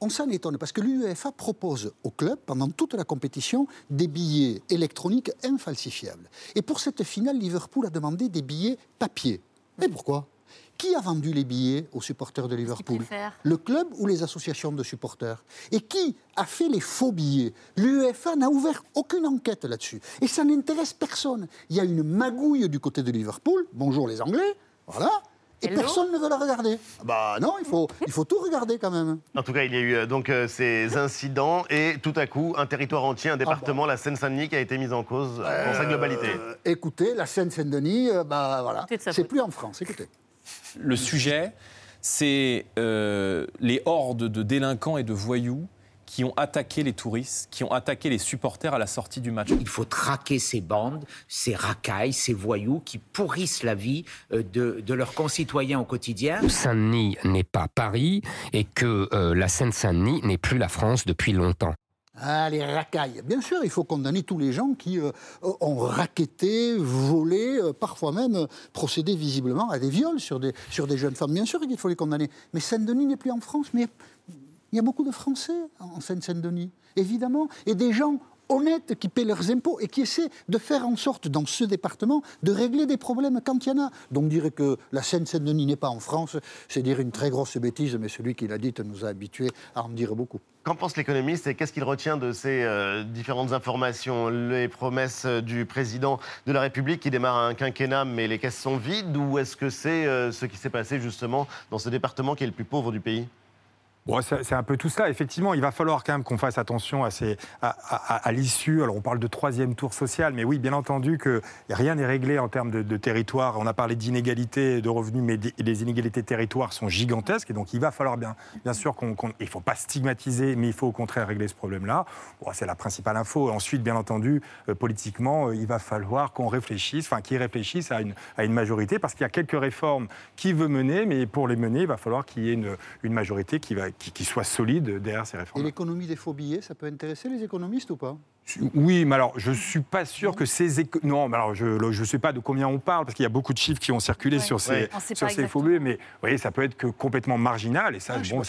On s'en étonne parce que l'UEFA propose aux clubs, pendant toute la compétition, des billets électroniques infalsifiables. Et pour cette finale, Liverpool a demandé des billets papier. Et pourquoi? Qui a vendu les billets aux supporters de Liverpool Le club ou les associations de supporters Et qui a fait les faux billets L'UEFA n'a ouvert aucune enquête là-dessus. Et ça n'intéresse personne. Il y a une magouille du côté de Liverpool. Bonjour les Anglais. Voilà. Et personne ne veut la regarder. Bah non, il faut, il faut tout regarder quand même. En tout cas, il y a eu euh, donc euh, ces incidents et tout à coup, un territoire entier, un département, ah bah. la Seine-Saint-Denis, qui a été mis en cause euh, dans sa globalité. écoutez, la Seine-Saint-Denis, bah voilà, c'est plus en France. Écoutez. Le sujet, c'est euh, les hordes de délinquants et de voyous qui ont attaqué les touristes, qui ont attaqué les supporters à la sortie du match. Il faut traquer ces bandes, ces racailles, ces voyous qui pourrissent la vie euh, de, leurs concitoyens au quotidien. Saint-Denis n'est pas Paris et que euh, la Seine-Saint-Denis n'est plus la France depuis longtemps. Ah, les racailles. Bien sûr, il faut condamner tous les gens qui euh, ont raquetté, volé, euh, parfois même procédé visiblement à des viols sur des, sur des jeunes femmes. Bien sûr qu'il faut les condamner. Mais Saint-Denis n'est plus en France. Mais il y a beaucoup de Français en Seine-Saint-Denis, évidemment. Et des gens honnêtes qui paient leurs impôts et qui essaient de faire en sorte, dans ce département, de régler des problèmes quand il y en a. Donc dire que la Seine-Saint-Denis n'est pas en France, c'est dire une très grosse bêtise, mais celui qui l'a dit nous a habitués à en dire beaucoup. Qu'en pense l'économiste et qu'est-ce qu'il retient de ces euh, différentes informations? Les promesses du président de la République qui démarre un quinquennat, mais les caisses sont vides Ou est-ce que c'est euh, ce qui s'est passé justement dans ce département qui est le plus pauvre du pays? C'est un peu tout cela. Effectivement, il va falloir quand même qu'on fasse attention à, l'issue. Alors, on parle de troisième tour social, mais oui, bien entendu que rien n'est réglé en termes de, territoire. On a parlé d'inégalités de revenus, mais les inégalités de territoire sont gigantesques. Et donc, il va falloir bien, bien sûr qu'on. il ne faut pas stigmatiser, mais il faut au contraire régler ce problème-là. c'est la principale info. Ensuite, bien entendu, euh, politiquement, euh, il va falloir qu'on réfléchisse, enfin, qu'ils réfléchissent à une, à une majorité, parce qu'il y a quelques réformes qui veut mener, mais pour les mener, il va falloir qu'il y ait une, une majorité qui va qui, soit solide derrière ces réformes. Et l'économie des faux billets, ça peut intéresser les économistes ou pas? Oui, mais alors je ne suis pas sûr que ces non, mais alors je ne sais pas de combien on parle parce qu'il y a beaucoup de chiffres qui ont circulé sur ces sur ces faux billets, mais vous voyez, ça peut être que complètement marginal et ça, ah, bon,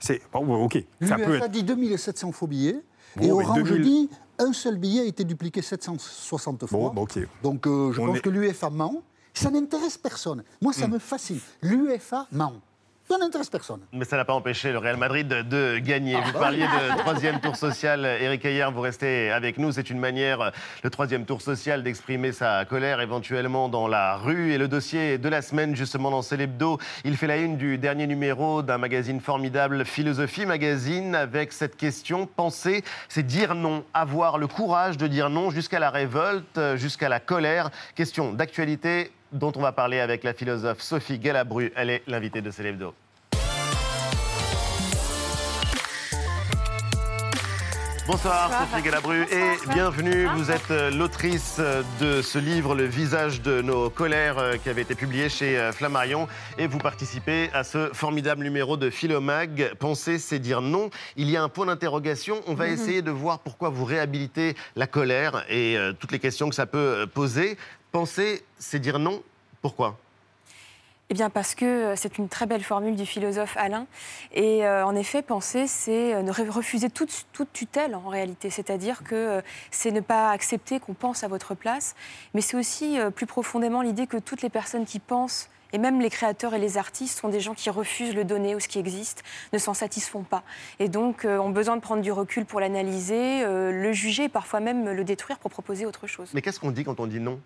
c'est bon, ok. Ça peut être... dit 2700 faux billets et Orange dit un seul billet a été dupliqué 760 fois. Bon, Donc euh, je pense que l'UEFA ment. Ça n'intéresse personne. Moi, ça hmm. me fascine. L'UEFA ment. Ça n'intéresse personne. Mais ça n'a pas empêché le Real Madrid de, gagner. vous parliez de (laughs) troisième tour social. Eric Ayer, vous restez avec nous. C'est une manière, le troisième tour social, d'exprimer sa colère éventuellement dans la rue. Et le dossier de la semaine, justement, dans Célébdo, il fait la une du dernier numéro d'un magazine formidable, Philosophie Magazine, avec cette question penser, c'est dire non. Avoir le courage de dire non jusqu'à la révolte, jusqu'à la colère. Question d'actualité dont on va parler avec la philosophe Sophie Galabru. Elle est l'invitée de Célébdo. Bonsoir, Sophie Galabru et bienvenue. Vous êtes euh, l'autrice euh, de ce livre, Le visage de nos colères, euh, qui avait été publié chez Flammarion. Et vous participez à ce formidable numéro de Philomag. Penser, c'est dire non. Il y a un point d'interrogation. On va mhm. essayer de voir pourquoi vous réhabilitez la colère et toutes les questions que ça peut poser. Penser, c'est dire non. Pourquoi? Eh bien parce que euh, c'est une très belle formule du philosophe Alain. Et euh, en effet, penser, c'est euh, refuser toute, toute, tutelle en réalité. C'est-à-dire que c'est ne pas accepter qu'on pense à votre place. Mais c'est aussi plus profondément l'idée que toutes les personnes qui pensent et même les créateurs et les artistes sont des gens qui refusent le donner ou ce qui existe, ne s'en satisfont pas. Et donc ont besoin de prendre du recul pour l'analyser, le juger, parfois même le détruire pour proposer autre chose. Mais qu'est-ce qu'on dit quand on dit non?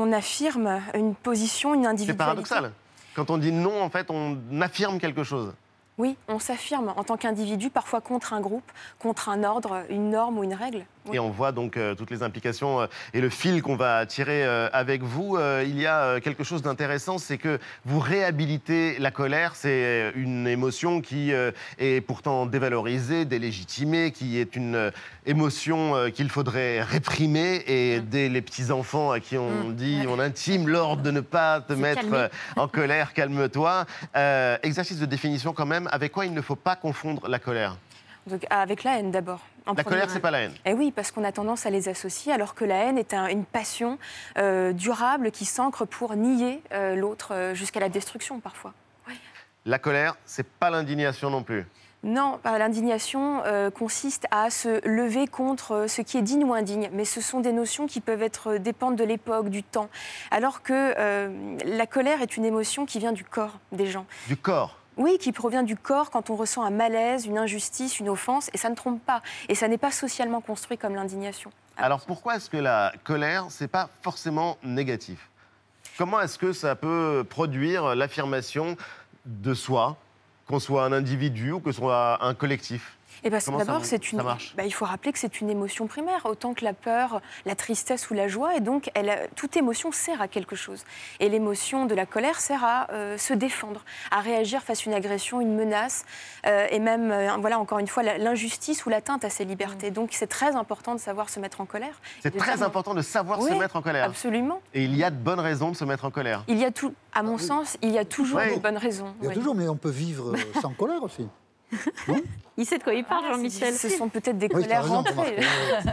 On affirme une position, une individualité. C'est paradoxal. Quand on dit non, en fait, on affirme quelque chose. Oui, on s'affirme en tant qu'individu, parfois contre un groupe, contre un ordre, une norme ou une règle. Et on voit donc euh, toutes les implications euh, et le fil qu'on va tirer euh, avec vous. il y a quelque chose d'intéressant, c'est que vous réhabilitez la colère. C'est une émotion qui est pourtant dévalorisée, délégitimée, qui est une émotion qu'il faudrait réprimer. Et dès les petits-enfants à qui on mmh. dit, on intime l'ordre de ne pas te mettre en colère, calme-toi. exercice de définition quand même, avec quoi il ne faut pas confondre la colère? Avec la haine d'abord. La colère, c'est pas la haine. Eh oui, parce qu'on a tendance à les associer, alors que la haine est une passion euh, durable qui s'ancre pour nier euh, l'autre euh, jusqu'à la destruction parfois. La colère, c'est pas l'indignation non plus. Non, l'indignation consiste à se lever contre ce qui est digne ou indigne, mais ce sont des notions qui peuvent être dépendre de l'époque, du temps, alors que la colère est une émotion qui vient du corps des gens. Du corps oui, qui provient du corps quand on ressent un malaise, une injustice, une offense, et ça ne trompe pas. Et ça n'est pas socialement construit comme l'indignation. Alors pourquoi est-ce que la colère, c'est pas forcément négatif? Comment est-ce que ça peut produire l'affirmation de soi, qu'on soit un individu ou que soit un collectif? Et eh ben, d'abord, c'est une. Bah, il faut rappeler que c'est une émotion primaire, autant que la peur, la tristesse ou la joie. Et donc, elle, toute émotion sert à quelque chose. Et l'émotion de la colère sert à euh, se défendre, à réagir face à une agression, une menace, euh, et même, euh, voilà, encore une fois, l'injustice ou l'atteinte à ses libertés. Mm. Donc, c'est très important de savoir se mettre en colère. C'est très important de savoir se mettre en colère. Absolument. Et il y a de bonnes raisons de se mettre en colère. Il y a tout, à mon sens, il y a toujours de bonnes raisons. Il y a toujours, mais on peut vivre sans colère aussi. (laughs) (laughs) il sait de quoi il parle, ah, Jean-Michel. Ce sont peut-être des colères rentrées. (laughs)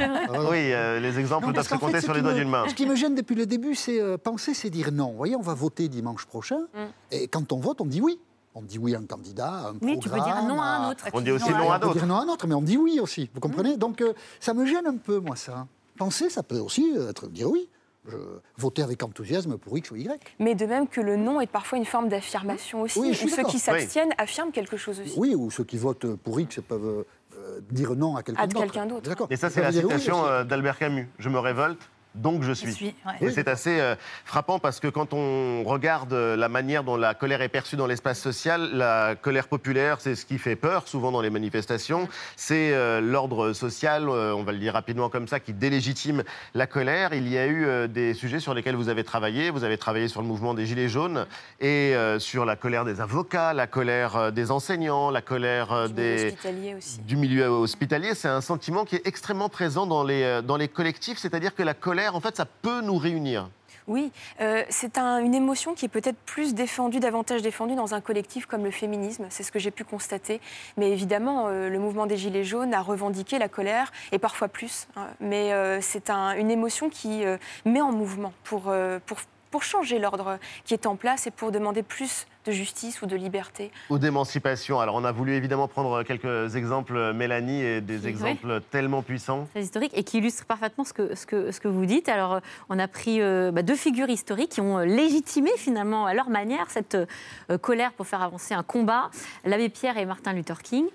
oui, euh, les exemples doivent se compter sur les doigts d'une main. Ce qui me gêne depuis le début, c'est euh, penser, c'est dire non. Vous voyez, on va voter dimanche prochain, mm. et quand on vote, on dit oui. On dit oui à un candidat, à un oui, tu peux dire non à un autre. On dit aussi non à d'autres. On peut dire non à un autre, mais on dit oui aussi. Vous comprenez? Mm. Donc, euh, ça me gêne un peu, moi, ça. Penser, ça peut aussi être dire oui je voter avec enthousiasme pour X ou Y. Mais de même que le non est parfois une forme d'affirmation aussi, oui, ou ceux qui s'abstiennent affirment quelque chose aussi. Oui, ou ceux qui votent pour X peuvent euh, dire non à quelqu'un d'autre. Quelqu'un d'autre. Et ça, c'est la citation euh, d'Albert Camus. Je me révolte, donc je suis. Et c'est assez euh, frappant parce que quand on regarde euh, la manière dont la colère est perçue dans l'espace social, la colère populaire, c'est ce qui fait peur souvent dans les manifestations. C'est euh, l'ordre social, on va le dire rapidement comme ça, qui délégitime la colère. Il y a eu des sujets sur lesquels vous avez travaillé. Vous avez travaillé sur le mouvement des Gilets jaunes et sur la colère des avocats, la colère des enseignants, la colère du des... Milieu aussi. Du milieu hospitalier. C'est un sentiment qui est extrêmement présent dans les, dans les collectifs, c'est-à-dire que la colère en fait, ça peut nous réunir. Oui, euh, c'est une émotion qui est peut-être plus défendue, davantage défendue dans un collectif comme le féminisme. C'est ce que j'ai pu constater. Mais évidemment, euh, le mouvement des Gilets jaunes a revendiqué la colère, et parfois plus. Hein. Mais euh, c'est une émotion qui met en mouvement pour, pour pour changer l'ordre qui est en place et pour demander plus de justice ou de liberté. Ou d'émancipation. Alors on a voulu évidemment prendre quelques exemples, Mélanie, et des exemples tellement puissants. Très historiques et qui illustrent parfaitement ce que, ce que, ce que vous dites. Alors on a pris euh, bah, deux figures historiques qui ont légitimé finalement à leur manière cette euh, colère pour faire avancer un combat, l'abbé Pierre et Martin Luther King.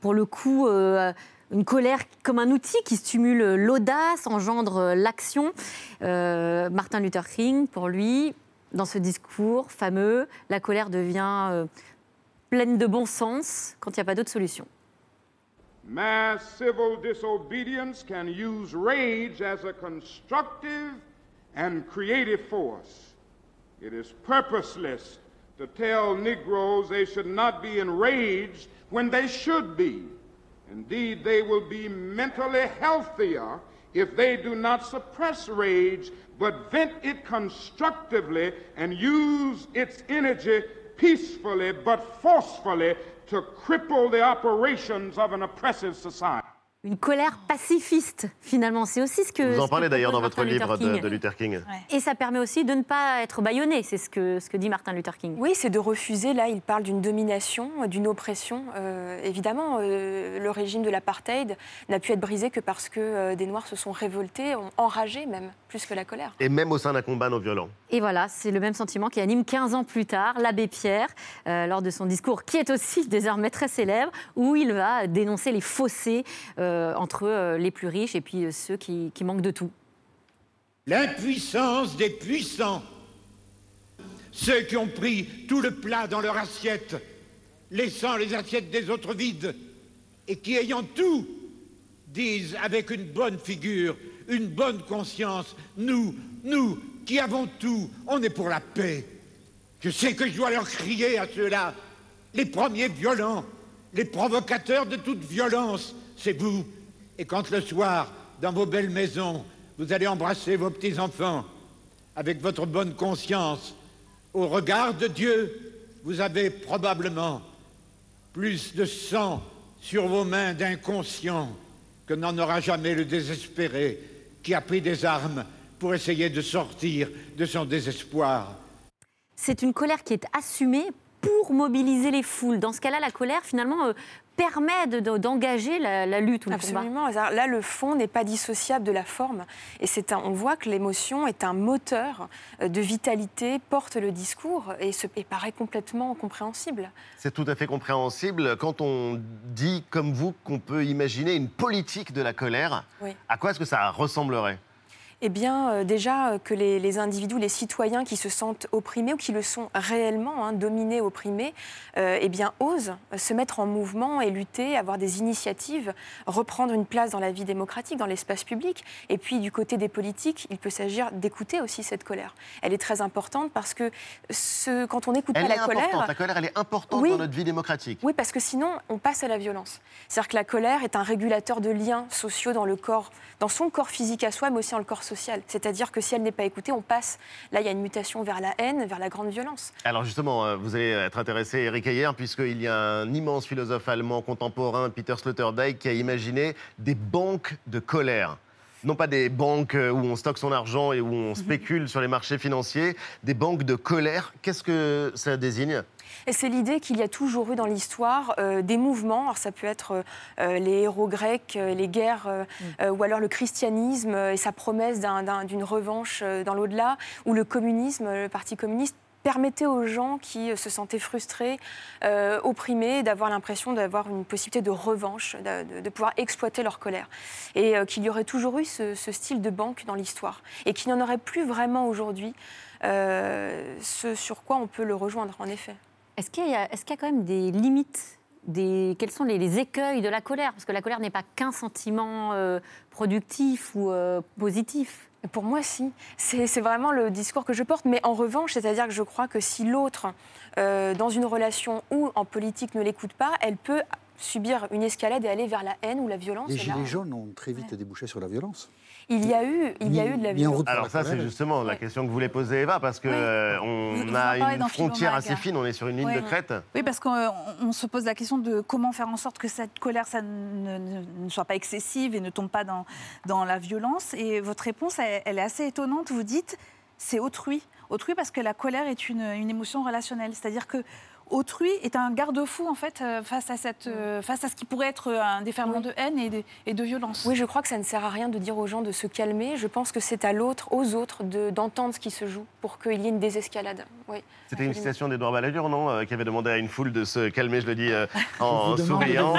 Pour le coup... Euh, une colère comme un outil qui stimule l'audace, engendre l'action. Euh, Martin Luther King, pour lui, dans ce discours fameux, la colère devient euh, pleine de bon sens quand il n'y a pas d'autre solution. Mass civil disobedience can use rage as a constructive and creative force. It is purposeless to tell Negroes they should not be enraged when they should be. Indeed, they will be mentally healthier if they do not suppress rage, but vent it constructively and use its energy peacefully but forcefully to cripple the operations of an oppressive society. Une colère pacifiste, finalement. C'est aussi ce que. Vous en parlez d'ailleurs dans votre Martin livre Luther de, King. de Luther King. Et ça permet aussi de ne pas être bâillonné, c'est ce que, ce que dit Martin Luther King. Oui, c'est de refuser. Là, il parle d'une domination, euh, d'une oppression. Euh, évidemment, euh, le régime de l'apartheid n'a pu être brisé que parce que euh, des Noirs se sont révoltés, ont enragé même, plus que la colère. Et même au sein d'un combat non violent. Et voilà, c'est le même sentiment qui anime 15 ans plus tard l'abbé Pierre, euh, lors de son discours, qui est aussi (laughs) désormais très célèbre, où il va dénoncer les fossés euh, entre euh, les plus riches et puis euh, ceux qui, qui manquent de tout. L'impuissance des puissants. Ceux qui ont pris tout le plat dans leur assiette, laissant les assiettes des autres vides, et qui, ayant tout, disent avec une bonne figure, une bonne conscience, nous, nous, qui avons tout, on est pour la paix. Je sais que je dois leur crier à ceux-là, les premiers violents, les provocateurs de toute violence, c'est vous. Et quand le soir, dans vos belles maisons, vous allez embrasser vos petits-enfants, avec votre bonne conscience, au regard de Dieu, vous avez probablement plus de sang sur vos mains d'inconscients que n'en aura jamais le désespéré qui a pris des armes pour essayer de sortir de son désespoir. C'est une colère qui est assumée pour mobiliser les foules. Dans ce cas-là, la colère, finalement, euh, permet de- de- d'engager la, la lutte ou le combat. Absolument. Là, le fond n'est pas dissociable de la forme. Et c'est un- on voit que l'émotion est un moteur euh, de vitalité, porte le discours et, se, et paraît complètement compréhensible. C'est tout à fait compréhensible. Quand on dit, comme vous, qu'on peut imaginer une politique de la colère, Oui. à quoi est-ce que ça ressemblerait? Eh bien, euh, déjà euh, que les, les individus, les citoyens qui se sentent opprimés ou qui le sont réellement, hein, dominés, opprimés, euh, eh bien, osent se mettre en mouvement et lutter, avoir des initiatives, reprendre une place dans la vie démocratique, dans l'espace public. Et puis, du côté des politiques, il peut s'agir d'écouter aussi cette colère. Elle est très importante parce que ce, quand on n'écoute Elle pas la colère, La colère, elle est importante Oui. dans notre vie démocratique. oui, parce que sinon, on passe à la violence. C'est-à-dire que la colère est un régulateur de liens sociaux dans le corps, dans son corps physique à soi, mais aussi dans le corps C'est-à-dire que si elle n'est pas écoutée, on passe. Là, il y a une mutation vers la haine, vers la grande violence. Alors justement, euh, vous allez être intéressé, Eric Heyer, puisqu'il y a un immense philosophe allemand contemporain, Peter Sloterdijk, qui a imaginé des banques de colère. Non pas des banques euh, où on stocke son argent et où on spécule sur les marchés financiers, des banques de colère. Qu'est-ce que ça désigne? Et c'est l'idée qu'il y a toujours eu dans l'histoire euh, des mouvements. Alors ça peut être euh, les héros grecs, euh, les guerres, euh, euh, ou alors le christianisme euh, et sa promesse d'un- d'un- d'une revanche euh, dans l'au-delà, ou le communisme, euh, le Parti communiste permettait aux gens qui euh, se sentaient frustrés, euh, opprimés, d'avoir l'impression d'avoir une possibilité de revanche, de, de- de pouvoir exploiter leur colère. Et euh, qu'il y aurait toujours eu ce, ce style de banque dans l'histoire. Et qu'il n'y en aurait plus vraiment aujourd'hui, euh, ce sur quoi on peut le rejoindre, en effet. Est-ce qu'il y, a- est-ce qu'il y a quand même des limites des, Quels sont les, les écueils de la colère? Parce que la colère n'est pas qu'un sentiment euh, productif ou euh, positif. Pour moi, si. C'est c'est vraiment le discours que je porte. Mais en revanche, c'est-à-dire que je crois que si l'autre, euh, dans une relation ou en politique, ne l'écoute pas, elle peut subir une escalade et aller vers la haine ou la violence. Les là, gilets jaunes ont très vite débouché sur la violence. Il y a eu, il y a eu de la violence. Alors ça, c'est justement la question que voulait poser Eva, parce que euh, on Vous- vous en a une frontière assez fine, on est sur une ligne Oui. de crête. Oui, parce qu'on on se pose la question de comment faire en sorte que cette colère ça ne, ne- ne soit pas excessive et ne tombe pas dans, dans la violence. Et votre réponse, elle, elle est assez étonnante. Vous dites, c'est autrui. Autrui parce que la colère est une, une émotion relationnelle. C'est-à-dire que autrui est un garde-fou en fait euh, face à, cette, euh, face à ce qui pourrait être un déferlement de haine et de, et de violence. Oui, je crois que ça ne sert à rien de dire aux gens de se calmer. Je pense que c'est à l'autre, aux autres, de- d'entendre ce qui se joue pour qu'il y ait une désescalade. Oui. C'était une citation d'Edouard Balladur, non euh, Qui avait demandé à une foule de se calmer, je le dis euh, (laughs) en demande souriant.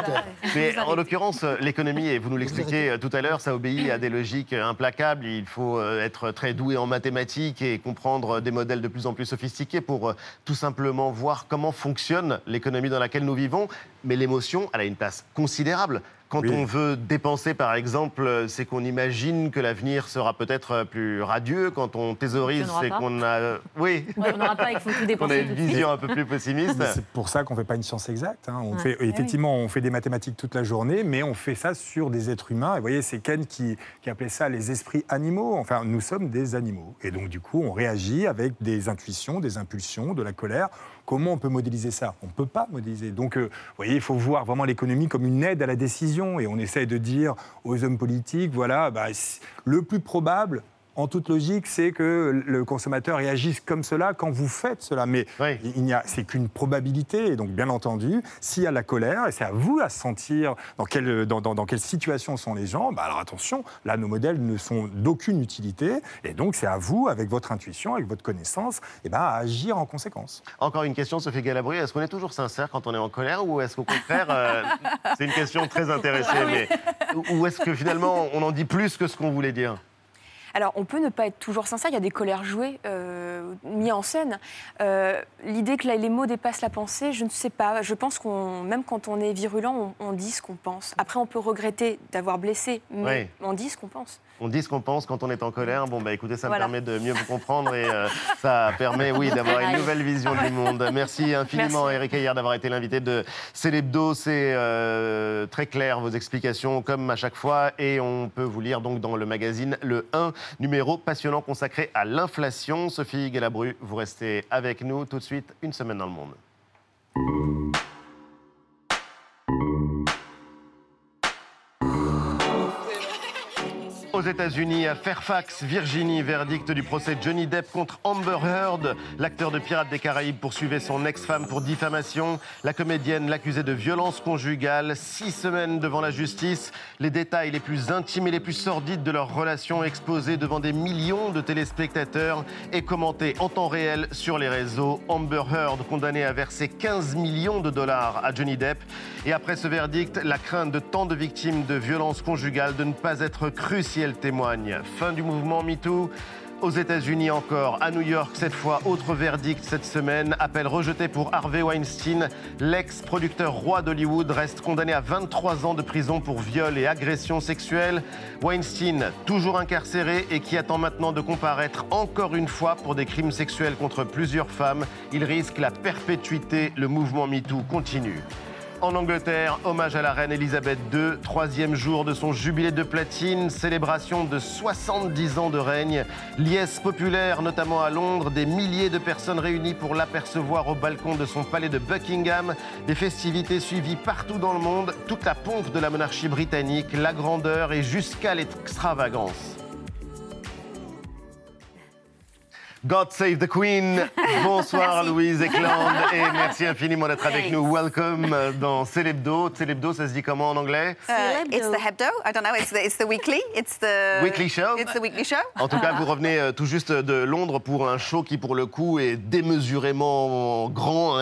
Mais en l'occurrence, euh, l'économie, et vous nous l'expliquez euh, tout à l'heure, ça obéit à des logiques euh, implacables. Il faut euh, être très doué en mathématiques et comprendre euh, des modèles de plus en plus sophistiqués pour euh, tout simplement voir comment fonctionne l'économie dans laquelle nous vivons. Mais l'émotion, elle a une place considérable. Quand Oui. on veut dépenser, par exemple, c'est qu'on imagine que l'avenir sera peut-être plus radieux. Quand on thésaurise, c'est qu'on a... Oui. Ouais, on n'aura pas, il faut tout (laughs) qu'on a une vision un peu plus pessimiste. C'est pour ça qu'on ne fait pas une science exacte. hein. On Ouais. fait, oui. effectivement, on fait des mathématiques toute la journée, mais on fait ça sur des êtres humains. Et vous voyez, c'est Ken qui, qui appelait ça les esprits animaux. Enfin, nous sommes des animaux. Et donc, du coup, on réagit avec des intuitions, des impulsions, de la colère. Comment on peut modéliser ça? On ne peut pas modéliser. Donc, euh, vous voyez, il faut voir vraiment l'économie comme une aide à la décision. et on essaye de dire aux hommes politiques, voilà, bah, le plus probable, en toute logique, c'est que le consommateur réagisse comme cela quand vous faites cela. Mais il n'y a, c'est qu'une probabilité. Et donc, bien entendu, s'il y a la colère, et c'est à vous à sentir dans quelle, dans, dans, quelle situation sont les gens, bah alors attention, là, nos modèles ne sont d'aucune utilité. Et donc, c'est à vous, avec votre intuition, avec votre connaissance, et ben, à agir en conséquence. Encore une question, Sophie Galabru. Est-ce qu'on est toujours sincère quand on est en colère ou est-ce qu'au contraire, euh, (laughs) c'est une question très intéressée, mais, ou est-ce que finalement, on en dit plus que ce qu'on voulait dire? Alors, on peut ne pas être toujours sincère. Il y a des colères jouées, euh, mises en scène. Euh, l'idée que les mots dépassent la pensée, je ne sais pas. Je pense qu'on, même quand on est virulent, on, dit ce qu'on pense. Après, on peut regretter d'avoir blessé, mais on dit ce qu'on pense on dit ce qu'on pense quand on est en colère. Bon, bah écoutez, ça me permet de mieux vous comprendre et euh, ça permet, oui, d'avoir une nouvelle vision du monde. Merci infiniment, Eric Ayer, d'avoir été l'invité de Célébdo. C'est euh, très clair, vos explications, comme à chaque fois. Et on peut vous lire donc dans le magazine Le 1, numéro passionnant consacré à l'inflation. Sophie Galabru, vous restez avec nous tout de suite, une semaine dans le monde. Aux États-Unis, à Fairfax, Virginie, verdict du procès Johnny Depp contre Amber Heard. L'acteur de Pirates des Caraïbes poursuivait son ex-femme pour diffamation. La comédienne l'accusait de violence conjugale. Six semaines devant la justice. Les détails les plus intimes et les plus sordides de leur relation exposés devant des millions de téléspectateurs et commentés en temps réel sur les réseaux. Amber Heard condamnée à verser 15 millions de dollars à Johnny Depp. Et après ce verdict, la crainte de tant de victimes de violences conjugales de ne pas être cruciale témoigne. Fin du mouvement MeToo. Aux États-Unis encore, à New York cette fois, autre verdict cette semaine, appel rejeté pour Harvey Weinstein. L'ex-producteur roi d'Hollywood reste condamné à 23 ans de prison pour viol et agression sexuelle. Weinstein, toujours incarcéré et qui attend maintenant de comparaître encore une fois pour des crimes sexuels contre plusieurs femmes. Il risque la perpétuité. Le mouvement MeToo continue. En Angleterre, hommage à la reine Elisabeth II, troisième jour de son jubilé de platine, célébration de 70 ans de règne, liesse populaire notamment à Londres, des milliers de personnes réunies pour l'apercevoir au balcon de son palais de Buckingham, des festivités suivies partout dans le monde, toute la pompe de la monarchie britannique, la grandeur et jusqu'à l'extravagance. God Save the Queen. (laughs) Bonsoir Louise Eklund et (laughs) merci infiniment d'être avec nous. Welcome dans Célébdo. Célébdo, ça se dit comment en anglais? Uh, It's the hebdo. I don't know. It's the, it's the weekly. It's the weekly show. It's the weekly show. En tout cas, vous revenez euh, tout juste de Londres pour un show qui, pour le coup, est démesurément grand,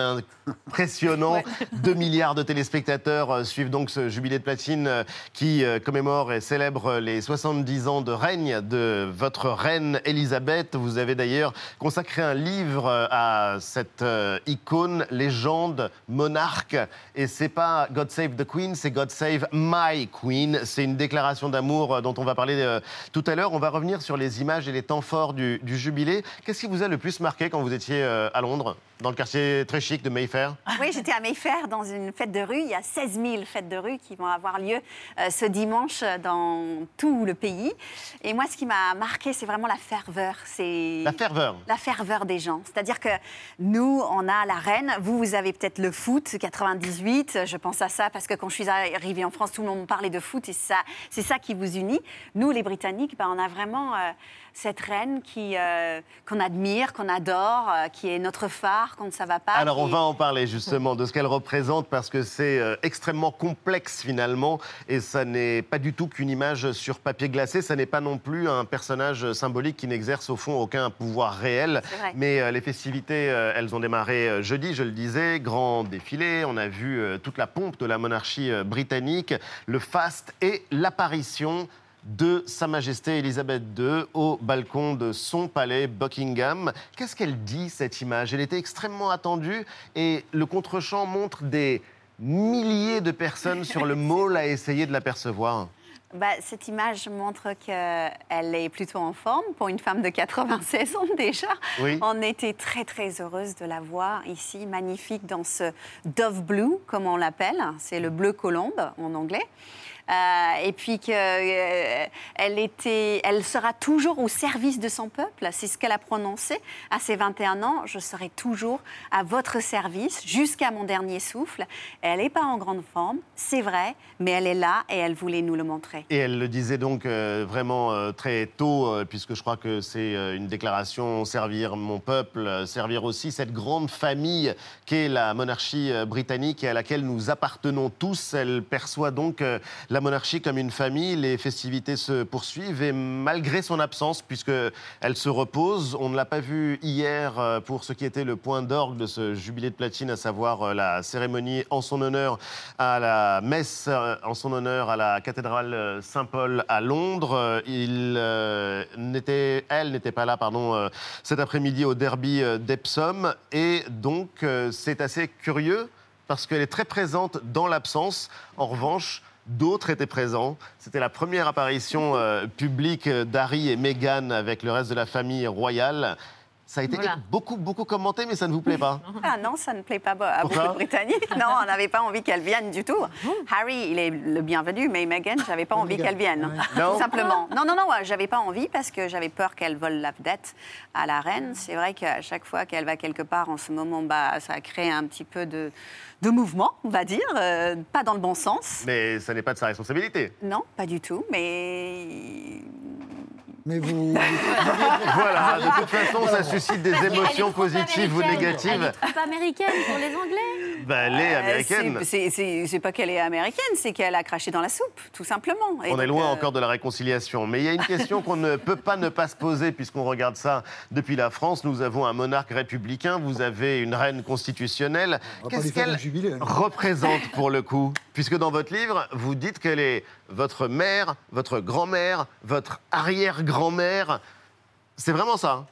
impressionnant. 2 (laughs) milliards de téléspectateurs euh, suivent donc ce jubilé de platine euh, qui commémore et célèbre les 70 ans de règne de votre reine Elisabeth. Vous avez d'ailleurs consacré un livre euh, à cette euh, icône, légende, monarque. Et c'est pas God Save the Queen, c'est God Save My Queen. C'est une déclaration d'amour euh, dont on va parler tout à l'heure. On va revenir sur les images et les temps forts du jubilé. Qu'est-ce qui vous a le plus marqué quand vous étiez à Londres? Dans le quartier très chic de Mayfair Oui, j'étais à Mayfair dans une fête de rue. Il y a 16 000 fêtes de rue qui vont avoir lieu euh, ce dimanche dans tout le pays. Et moi, ce qui m'a marqué, c'est vraiment la ferveur. C'est la ferveur La ferveur des gens. C'est-à-dire que nous, on a la reine. Vous, vous avez peut-être le foot, 98. Je pense à ça parce que quand je suis arrivée en France, tout le monde parlait de foot et c'est ça, qui vous unit. Nous, les Britanniques, ben, on a vraiment... Euh, cette reine qui euh, qu'on admire, qu'on adore, euh, qui est notre phare quand ça va pas. Alors on va en parler justement de ce qu'elle représente parce que c'est euh, extrêmement complexe finalement et ça n'est pas du tout qu'une image sur papier glacé, ça n'est pas non plus un personnage symbolique qui n'exerce au fond aucun pouvoir réel. Mais les festivités, elles ont démarré jeudi, je le disais, grand défilé, on a vu toute la pompe de la monarchie britannique, le faste et l'apparition de Sa Majesté Elisabeth II au balcon de son palais Buckingham. Qu'est-ce qu'elle dit, cette image? Elle était extrêmement attendue et le contre-champ montre des milliers de personnes sur le (laughs) mall à essayer de l'apercevoir. Bah, cette image montre qu'elle est plutôt en forme pour une femme de 96 ans déjà. Oui. On était très très heureuse de la voir ici, magnifique dans ce Dove Blue, comme on l'appelle. C'est le bleu colombe en anglais. Euh, et puis qu'elle était, elle sera toujours au service de son peuple. C'est ce qu'elle a prononcé à ses 21 ans. Je serai toujours à votre service jusqu'à mon dernier souffle. Elle n'est pas en grande forme, c'est vrai, mais elle est là et elle voulait nous le montrer. Et elle le disait donc euh, vraiment euh, très tôt, euh, puisque je crois que c'est euh, une déclaration servir mon peuple, euh, servir aussi cette grande famille qu'est la monarchie euh, britannique et à laquelle nous appartenons tous. Elle perçoit donc euh, la monarchie comme une famille. Les festivités se poursuivent et malgré son absence, puisque elle se repose, on ne l'a pas vue hier euh, pour ce qui était le point d'orgue de ce jubilé de platine, à savoir euh, la cérémonie en son honneur à la messe euh, en son honneur à la cathédrale Saint-Paul à Londres. Elle n'était pas là, cet après-midi au derby d'Epsom et donc c'est assez curieux parce qu'elle est très présente dans l'absence. En revanche, d'autres étaient présents. C'était la première apparition euh, publique d'Harry et Meghan avec le reste de la famille royale. Ça a été Voilà. beaucoup, beaucoup commenté, mais ça ne vous plaît pas Ah non, ça ne plaît pas à Pourquoi beaucoup de Britanniques. (laughs) Non, on n'avait pas envie qu'elle vienne du tout. Harry, il est le bienvenu, mais Meghan, j'avais pas envie Meghan, qu'elle vienne. ouais. Non Tout simplement. Non, non, non, ouais, j'avais pas envie parce que j'avais peur qu'elle vole la vedette à la reine. C'est vrai qu'à chaque fois qu'elle va quelque part en ce moment, bah, ça crée un petit peu de, de mouvement, on va dire. euh, pas dans le bon sens. Mais ça n'est pas de sa responsabilité. Non, pas du tout, mais Mais vous. (laughs) Voilà, de toute façon, ça suscite des émotions positives ou Elle est négatives. trop américaine pour les Anglais. Bah, elle est Euh, américaine. c'est- pas qu'elle est américaine, c'est qu'elle a craché dans la soupe, tout simplement. Et On est loin euh, encore de la réconciliation. Mais il y a une question qu'on ne peut pas ne pas se poser puisqu'on regarde ça depuis la France. Nous avons un monarque républicain, vous avez une reine constitutionnelle. Pas Qu'est-ce qu'elle hein. représente pour le coup? Puisque dans votre livre, vous dites qu'elle est votre mère, votre grand-mère, votre arrière-grand-mère. C'est vraiment ça hein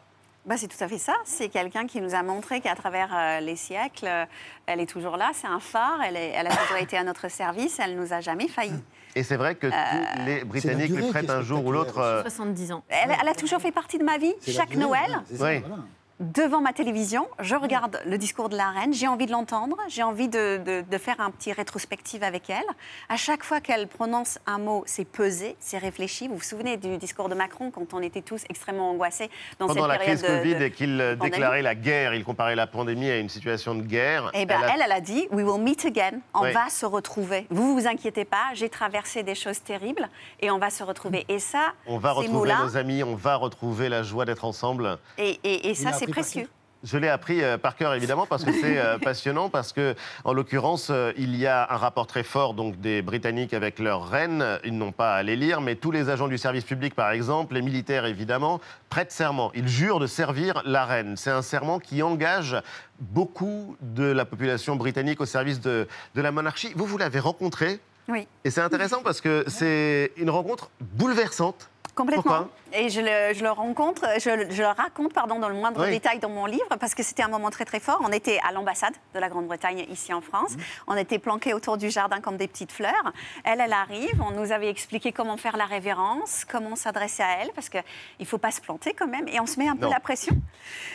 Bah, c'est tout à fait ça. C'est quelqu'un qui nous a montré qu'à travers euh, les siècles, euh, elle est toujours là. C'est un phare. Elle, est- elle a toujours été à notre service. Elle nous a jamais failli. Et c'est vrai que tous les Britanniques lui prêtent un jour ou l'autre. euh, 70 ans. Elle, elle a toujours fait partie de ma vie. Chaque durée, Noël, hein, c'est ça, Oui. voilà. Devant ma télévision, je regarde le discours de la reine. J'ai envie de l'entendre. J'ai envie de, de- de faire un petit rétrospective avec elle. À chaque fois qu'elle prononce un mot, c'est pesé, c'est réfléchi. Vous vous souvenez du discours de Macron quand on était tous extrêmement angoissés dans Pendant cette la période crise de- Covid et qu'il déclarait la guerre, il comparait la pandémie à une situation de guerre. Eh ben, Elle a- elle, elle a dit, we will meet again. On Oui. va se retrouver. Vous vous inquiétez pas, j'ai traversé des choses terribles et on va se retrouver. Et ça, On va retrouver nos amis, on va retrouver la joie d'être ensemble. et, et- et ça, l'a c'est précieux. Je l'ai appris euh, par cœur évidemment parce que c'est euh, (laughs) passionnant parce que en l'occurrence euh, il y a un rapport très fort donc des Britanniques avec leur reine. Ils n'ont pas à les lire, mais tous les agents du service public par exemple, les militaires évidemment, prêtent serment. Ils jurent de servir la reine. C'est un serment qui engage beaucoup de la population britannique au service de, de la monarchie. Vous vous l'avez rencontré Oui. et c'est intéressant parce que c'est une rencontre bouleversante. Complètement. Pourquoi? Et je le, je le rencontre, je, je le raconte pardon, dans le moindre Oui. détail dans mon livre parce que c'était un moment très très fort. On était à l'ambassade de la Grande-Bretagne ici en France. Mmh. On était planqués autour du jardin comme des petites fleurs. Elle, elle arrive. On nous avait expliqué comment faire la révérence, comment s'adresser à elle parce qu'il ne faut pas se planter quand même. Et on se met un peu la pression.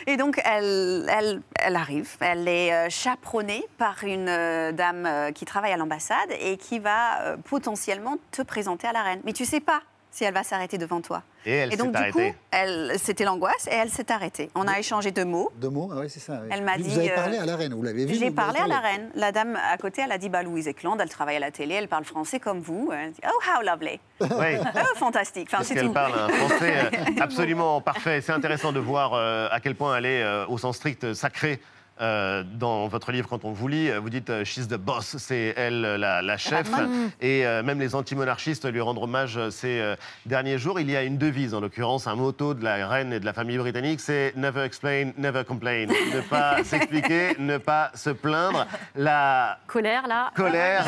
Et donc elle, elle, elle arrive. Elle est euh, chaperonnée par une euh, dame euh, qui travaille à l'ambassade et qui va potentiellement te présenter à la reine. Mais tu sais pas si elle va s'arrêter devant toi. Et elle donc, s'est du coup, arrêtée. elle, c'était l'angoisse et elle s'est arrêtée. On a échangé deux mots. Deux mots, ah ouais, c'est ça. oui. Elle m'a Vous dit, avez euh, parlé à la reine, vous l'avez vu J'ai vous parlé à la reine. La dame à côté, elle a dit bah, Louise Eklund, elle travaille à la télé, elle parle français comme vous. Elle dit, oh, how lovely. Oui. (laughs) Oh, fantastique. Enfin, Parce c'est qu'elle parle un (laughs) français euh, absolument parfait. C'est intéressant de voir euh, à quel point elle est, euh, au sens strict, sacrée. Euh, dans votre livre, quand on vous lit, vous dites euh, She's the boss, c'est elle euh, la, la chef. Et euh, même les anti-monarchistes lui rendent hommage euh, ces euh, derniers jours. Il y a une devise, en l'occurrence, un motto de la reine et de la famille britannique c'est Never explain, never complain. ne pas (laughs) s'expliquer, ne pas se plaindre. La Colère, là. colère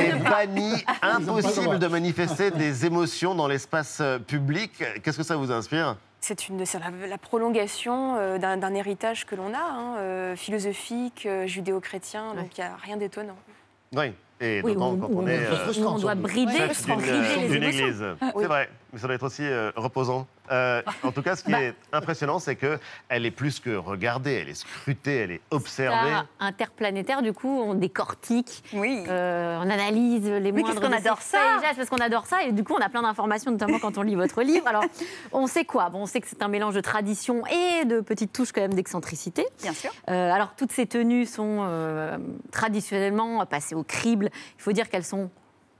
est bannie. Impossible de manifester des émotions dans l'espace euh, public. Qu'est-ce que ça vous inspire? C'est une, c'est la, la prolongation euh, d'un, héritage que l'on a, hein, euh, philosophique, euh, judéo-chrétien, donc il n'y a rien d'étonnant. Oui. Et Oui, d'autant où- quand on on- est on doit brider, brider les émotions. église. Oui. C'est vrai, mais ça doit être aussi euh, reposant. Euh, en tout cas, ce qui Bah. est impressionnant, c'est que elle est plus que regardée, elle est scrutée, elle est observée. Star interplanétaire, du coup, on décortique, euh, on analyse les Oui, moindres parce qu'on adore ça. gestes, parce qu'on adore ça, et du coup, on a plein d'informations, notamment quand on lit votre livre. Alors, on sait quoi? Bon, on sait que c'est un mélange de tradition et de petites touches quand même d'excentricité. Bien sûr. Euh, alors, toutes ces tenues sont euh, traditionnellement passées au crible. Il faut dire qu'elles sont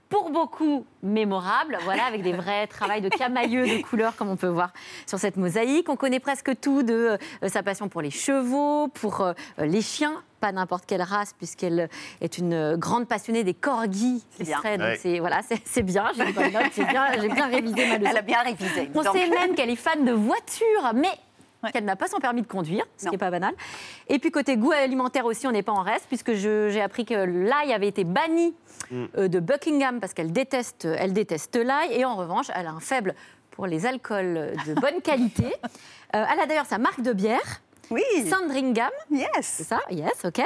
pour beaucoup mémorables, voilà, avec des vrais (laughs) travails de camailleux de couleurs, comme on peut voir sur cette mosaïque. On connaît presque tout de euh, sa passion pour les chevaux, pour euh, les chiens, pas n'importe quelle race, puisqu'elle est une euh, grande passionnée des corgis. qui bien. donc Ouais. c'est voilà, c'est c'est bien. J'ai bien, bien révisé ma leçon. (laughs) Elle a bien révisé. On donc. sait même qu'elle est fan de voitures, mais qu'elle n'a pas son permis de conduire, ce qui n'est pas banal. Et puis côté goût alimentaire aussi, on n'est pas en reste, puisque j'ai appris que l'ail avait été banni euh, de Buckingham parce qu'elle déteste, elle déteste l'ail, et en revanche, elle a un faible pour les alcools de (laughs) bonne qualité. Euh, elle a d'ailleurs sa marque de bière. Oui. Sandringham. Yes. C'est ça, yes, ok.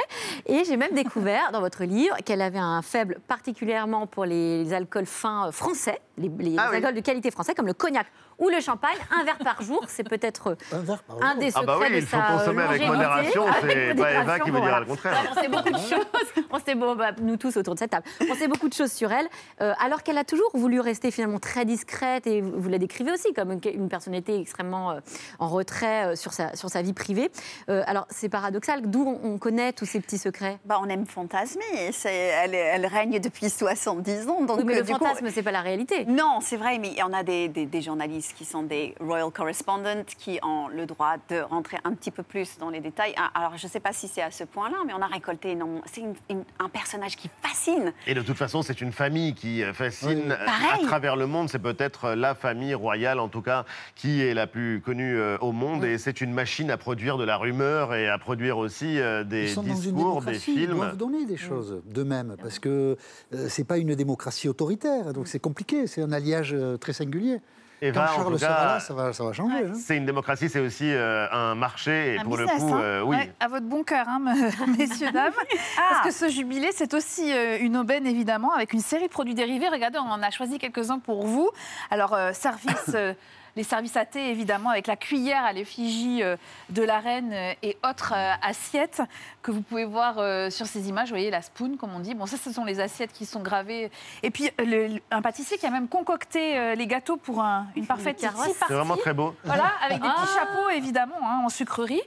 Et j'ai même découvert dans votre livre qu'elle avait un faible particulièrement pour les alcools fins euh, français, les, les Ah oui. alcools de qualité français comme le cognac ou le champagne. Un verre par jour, c'est peut-être (laughs) euh, un des Ah secrets bah oui, de il faut sa, consommer avec modération, Avec c'est pas Eva qui bon, dira le contraire. On sait beaucoup de choses. On sait, bon, bah, nous tous autour de cette table. On sait beaucoup de choses sur elle, euh, alors qu'elle a toujours voulu rester finalement très discrète et vous, la décrivez aussi comme une, une personnalité extrêmement euh, en retrait euh, sur, sa, sur sa vie privée. Euh, alors c'est paradoxal, d'où on, on connaît tous ces petits secrets? Bah, On aime fantasmer. Elle, elle règne depuis 70 ans. Donc, Oui, mais euh, le fantasme, c'est pas la réalité. Non, c'est vrai, mais on a des, des- des journalistes qui sont des royal correspondents qui ont le droit de rentrer un petit peu plus dans les détails. Ah, Alors, je ne sais pas si c'est à ce point-là, mais on a récolté énormément. C'est une- une- un personnage qui fascine. Et de toute façon, c'est une famille qui euh, fascine à travers le monde. C'est peut-être euh, la famille royale, en tout cas, qui est la plus connue euh, au monde. Et c'est une machine à produire de la rumeur et à produire aussi des discours, des démocratie, ils films. doivent donner des choses d'eux-mêmes, parce que euh, c'est pas une démocratie autoritaire, donc c'est compliqué, c'est un alliage très singulier. Eva, Quand en Charles tout cas, sera là, ça va, ça va changer. hein. C'est une démocratie, c'est aussi euh, un marché. Et Un pour business, le coup, hein. euh, oui. Ouais, à votre bon cœur, hein, me- (laughs) messieurs, dames. (laughs) Parce que ce jubilé, c'est aussi euh, une aubaine, évidemment, avec une série de produits dérivés. Regardez, on en a choisi quelques-uns pour vous. Alors, euh, service... (coughs) euh, les services à thé, évidemment, avec la cuillère à l'effigie de la reine et autres assiettes que vous pouvez voir euh, sur ces images. Vous voyez, la spoon, comme on dit. Bon, ça, ce sont les assiettes qui sont gravées. Et puis, euh, le- un pâtissier qui a même concocté euh, les gâteaux pour un- une parfaite carrosse. C'est vraiment très beau. Voilà, (laughs) avec des petits Ah. chapeaux, évidemment, hein, en sucrerie.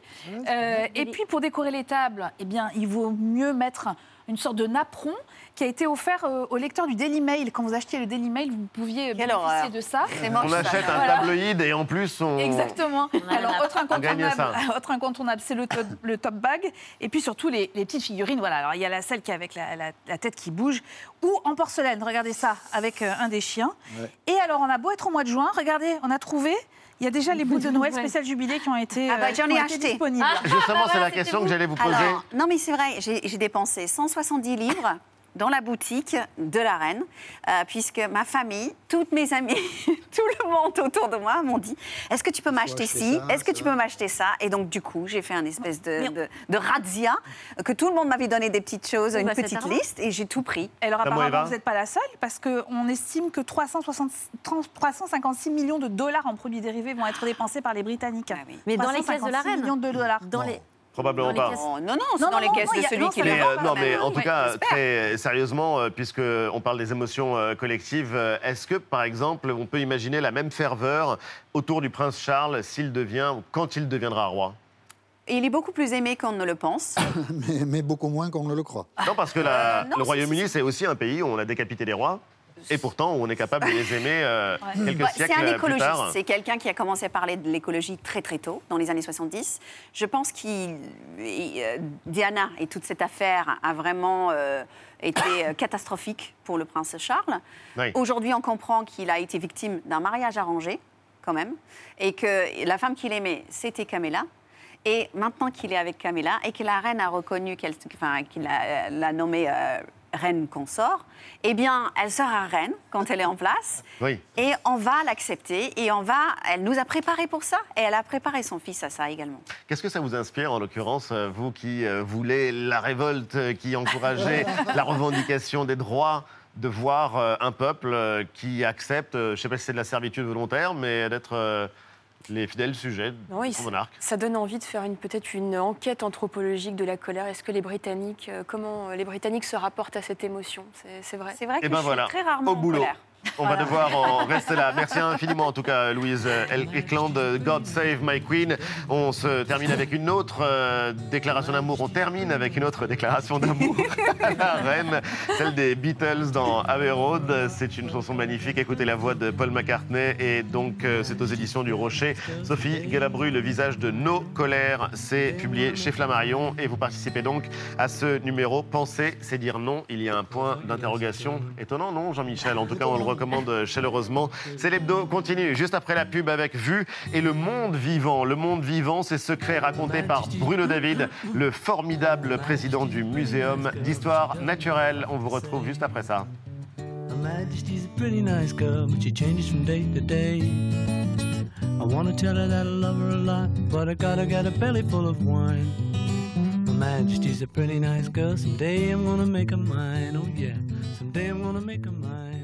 Euh, et puis, pour décorer les tables, eh bien, il vaut mieux mettre une sorte de napperon qui a été offert euh, au lecteur du Daily Mail. Quand vous achetiez le Daily Mail, vous pouviez bénéficier horreur. de ça. On achète un Voilà. tabloïd et en plus, on. Exactement. Alors, autre incontournable, (laughs) autre incontournable, c'est le, top- le top bag. Et puis surtout, les, les petites figurines. Voilà. Alors, il y a la celle qui est avec la, la- la tête qui bouge. Ou en porcelaine, regardez ça, avec euh, un des chiens. Et alors, on a beau être au mois de juin, regardez, on a trouvé. Il y a déjà les boules de Noël spécial jubilé qui ont été, Ah bah, euh, j'en qui ai ont été acheté. disponibles. Justement, c'est la question que j'allais vous poser. Alors, non, mais c'est vrai, j'ai dépensé 170 livres dans la boutique de la reine, euh, puisque ma famille, toutes mes amies, (laughs) tout le monde autour de moi m'ont dit Est-ce que tu peux m'acheter acheter ci? Est-ce que tu peux m'acheter ça? Et donc, du coup, j'ai fait un espèce de, de, de razzia, que tout le monde m'avait donné des petites choses, une bah, petite liste, et j'ai tout pris. Alors apparemment, vous n'êtes pas la seule, parce qu'on estime que 360 30 356 millions de dollars en produits dérivés vont être dépensés par les Britanniques. Mais dans les caisses de la 356 reine. millions de dollars. Dans les... Probablement pas. non, non, c'est Non, dans non, les non, caisses de a- celui non, qui les euh, non, mais même. en tout cas, très sérieusement, euh, puisque on parle des émotions euh, collectives, euh, est-ce que, par exemple, on peut imaginer la même ferveur autour du prince Charles s'il devient, ou quand il deviendra roi? Il est beaucoup plus aimé qu'on ne le pense. (coughs) mais, mais beaucoup moins qu'on ne le croit. Non, parce que la- Euh, non, le Royaume-Uni, c'est aussi un pays où on a décapité les rois, et pourtant on est capable de les aimer euh, (laughs) quelques Ouais, C'est un plus écologiste. C'est quelqu'un qui a commencé à parler de l'écologie très très tôt, dans les années 70. Je pense qu'il euh, Diana et toute cette affaire a vraiment euh, été euh, catastrophique pour le prince Charles. Oui. Aujourd'hui, on comprend qu'il a été victime d'un mariage arrangé, quand même, et que la femme qu'il aimait, c'était Camilla. Et maintenant qu'il est avec Camilla et que la reine a reconnu qu'elle, enfin, qu'il l'a nommée euh, reine consort, eh bien, elle sera reine quand elle est en place. Oui. Et on va l'accepter et on va. Elle nous a préparé pour ça et elle a préparé son fils à ça également. Qu'est-ce que ça vous inspire, en l'occurrence, euh, vous qui euh, voulez la révolte, euh, qui encouragez (laughs) la revendication des droits de voir un peuple qui accepte, je ne sais pas si c'est de la servitude volontaire, mais d'être les fidèles sujets Oui, monarque ça donne envie de faire une- peut-être une enquête anthropologique de la colère. Est-ce que les Britanniques, euh, comment les Britanniques se rapportent à cette émotion? C'est vrai? C'est vrai Eh ben voilà, au boulot. On va devoir en rester là. Merci infiniment en tout cas, Louise El Eklund, God Save My Queen. On se termine avec une autre euh, déclaration d'amour. On termine avec une autre déclaration d'amour (laughs) à la reine, celle des Beatles dans Abbey Road. C'est une chanson magnifique. Écoutez la voix de Paul McCartney et donc euh, c'est aux éditions du Rocher. Sophie Guélabru, le visage de nos colères, c'est publié chez Flammarion et vous participez donc à ce numéro. Penser, c'est dire non. Il y a un point d'interrogation. Étonnant, non, Jean-Michel? En tout cas, on le recommande chaleureusement. C'est l'hebdo continue juste après la pub avec Vue et le monde vivant. Le monde vivant, c'est secret raconté par Bruno David, le formidable président du Muséum d'histoire naturelle. On vous retrouve juste après ça. Majesty's a pretty nice girl, but she changes from day to day. I wanna tell her that I love her a lot, but I gotta get a belly full of wine. Her Majesty's a pretty nice girl, someday I'm gonna make her mine, oh yeah, someday I'm gonna make her mine.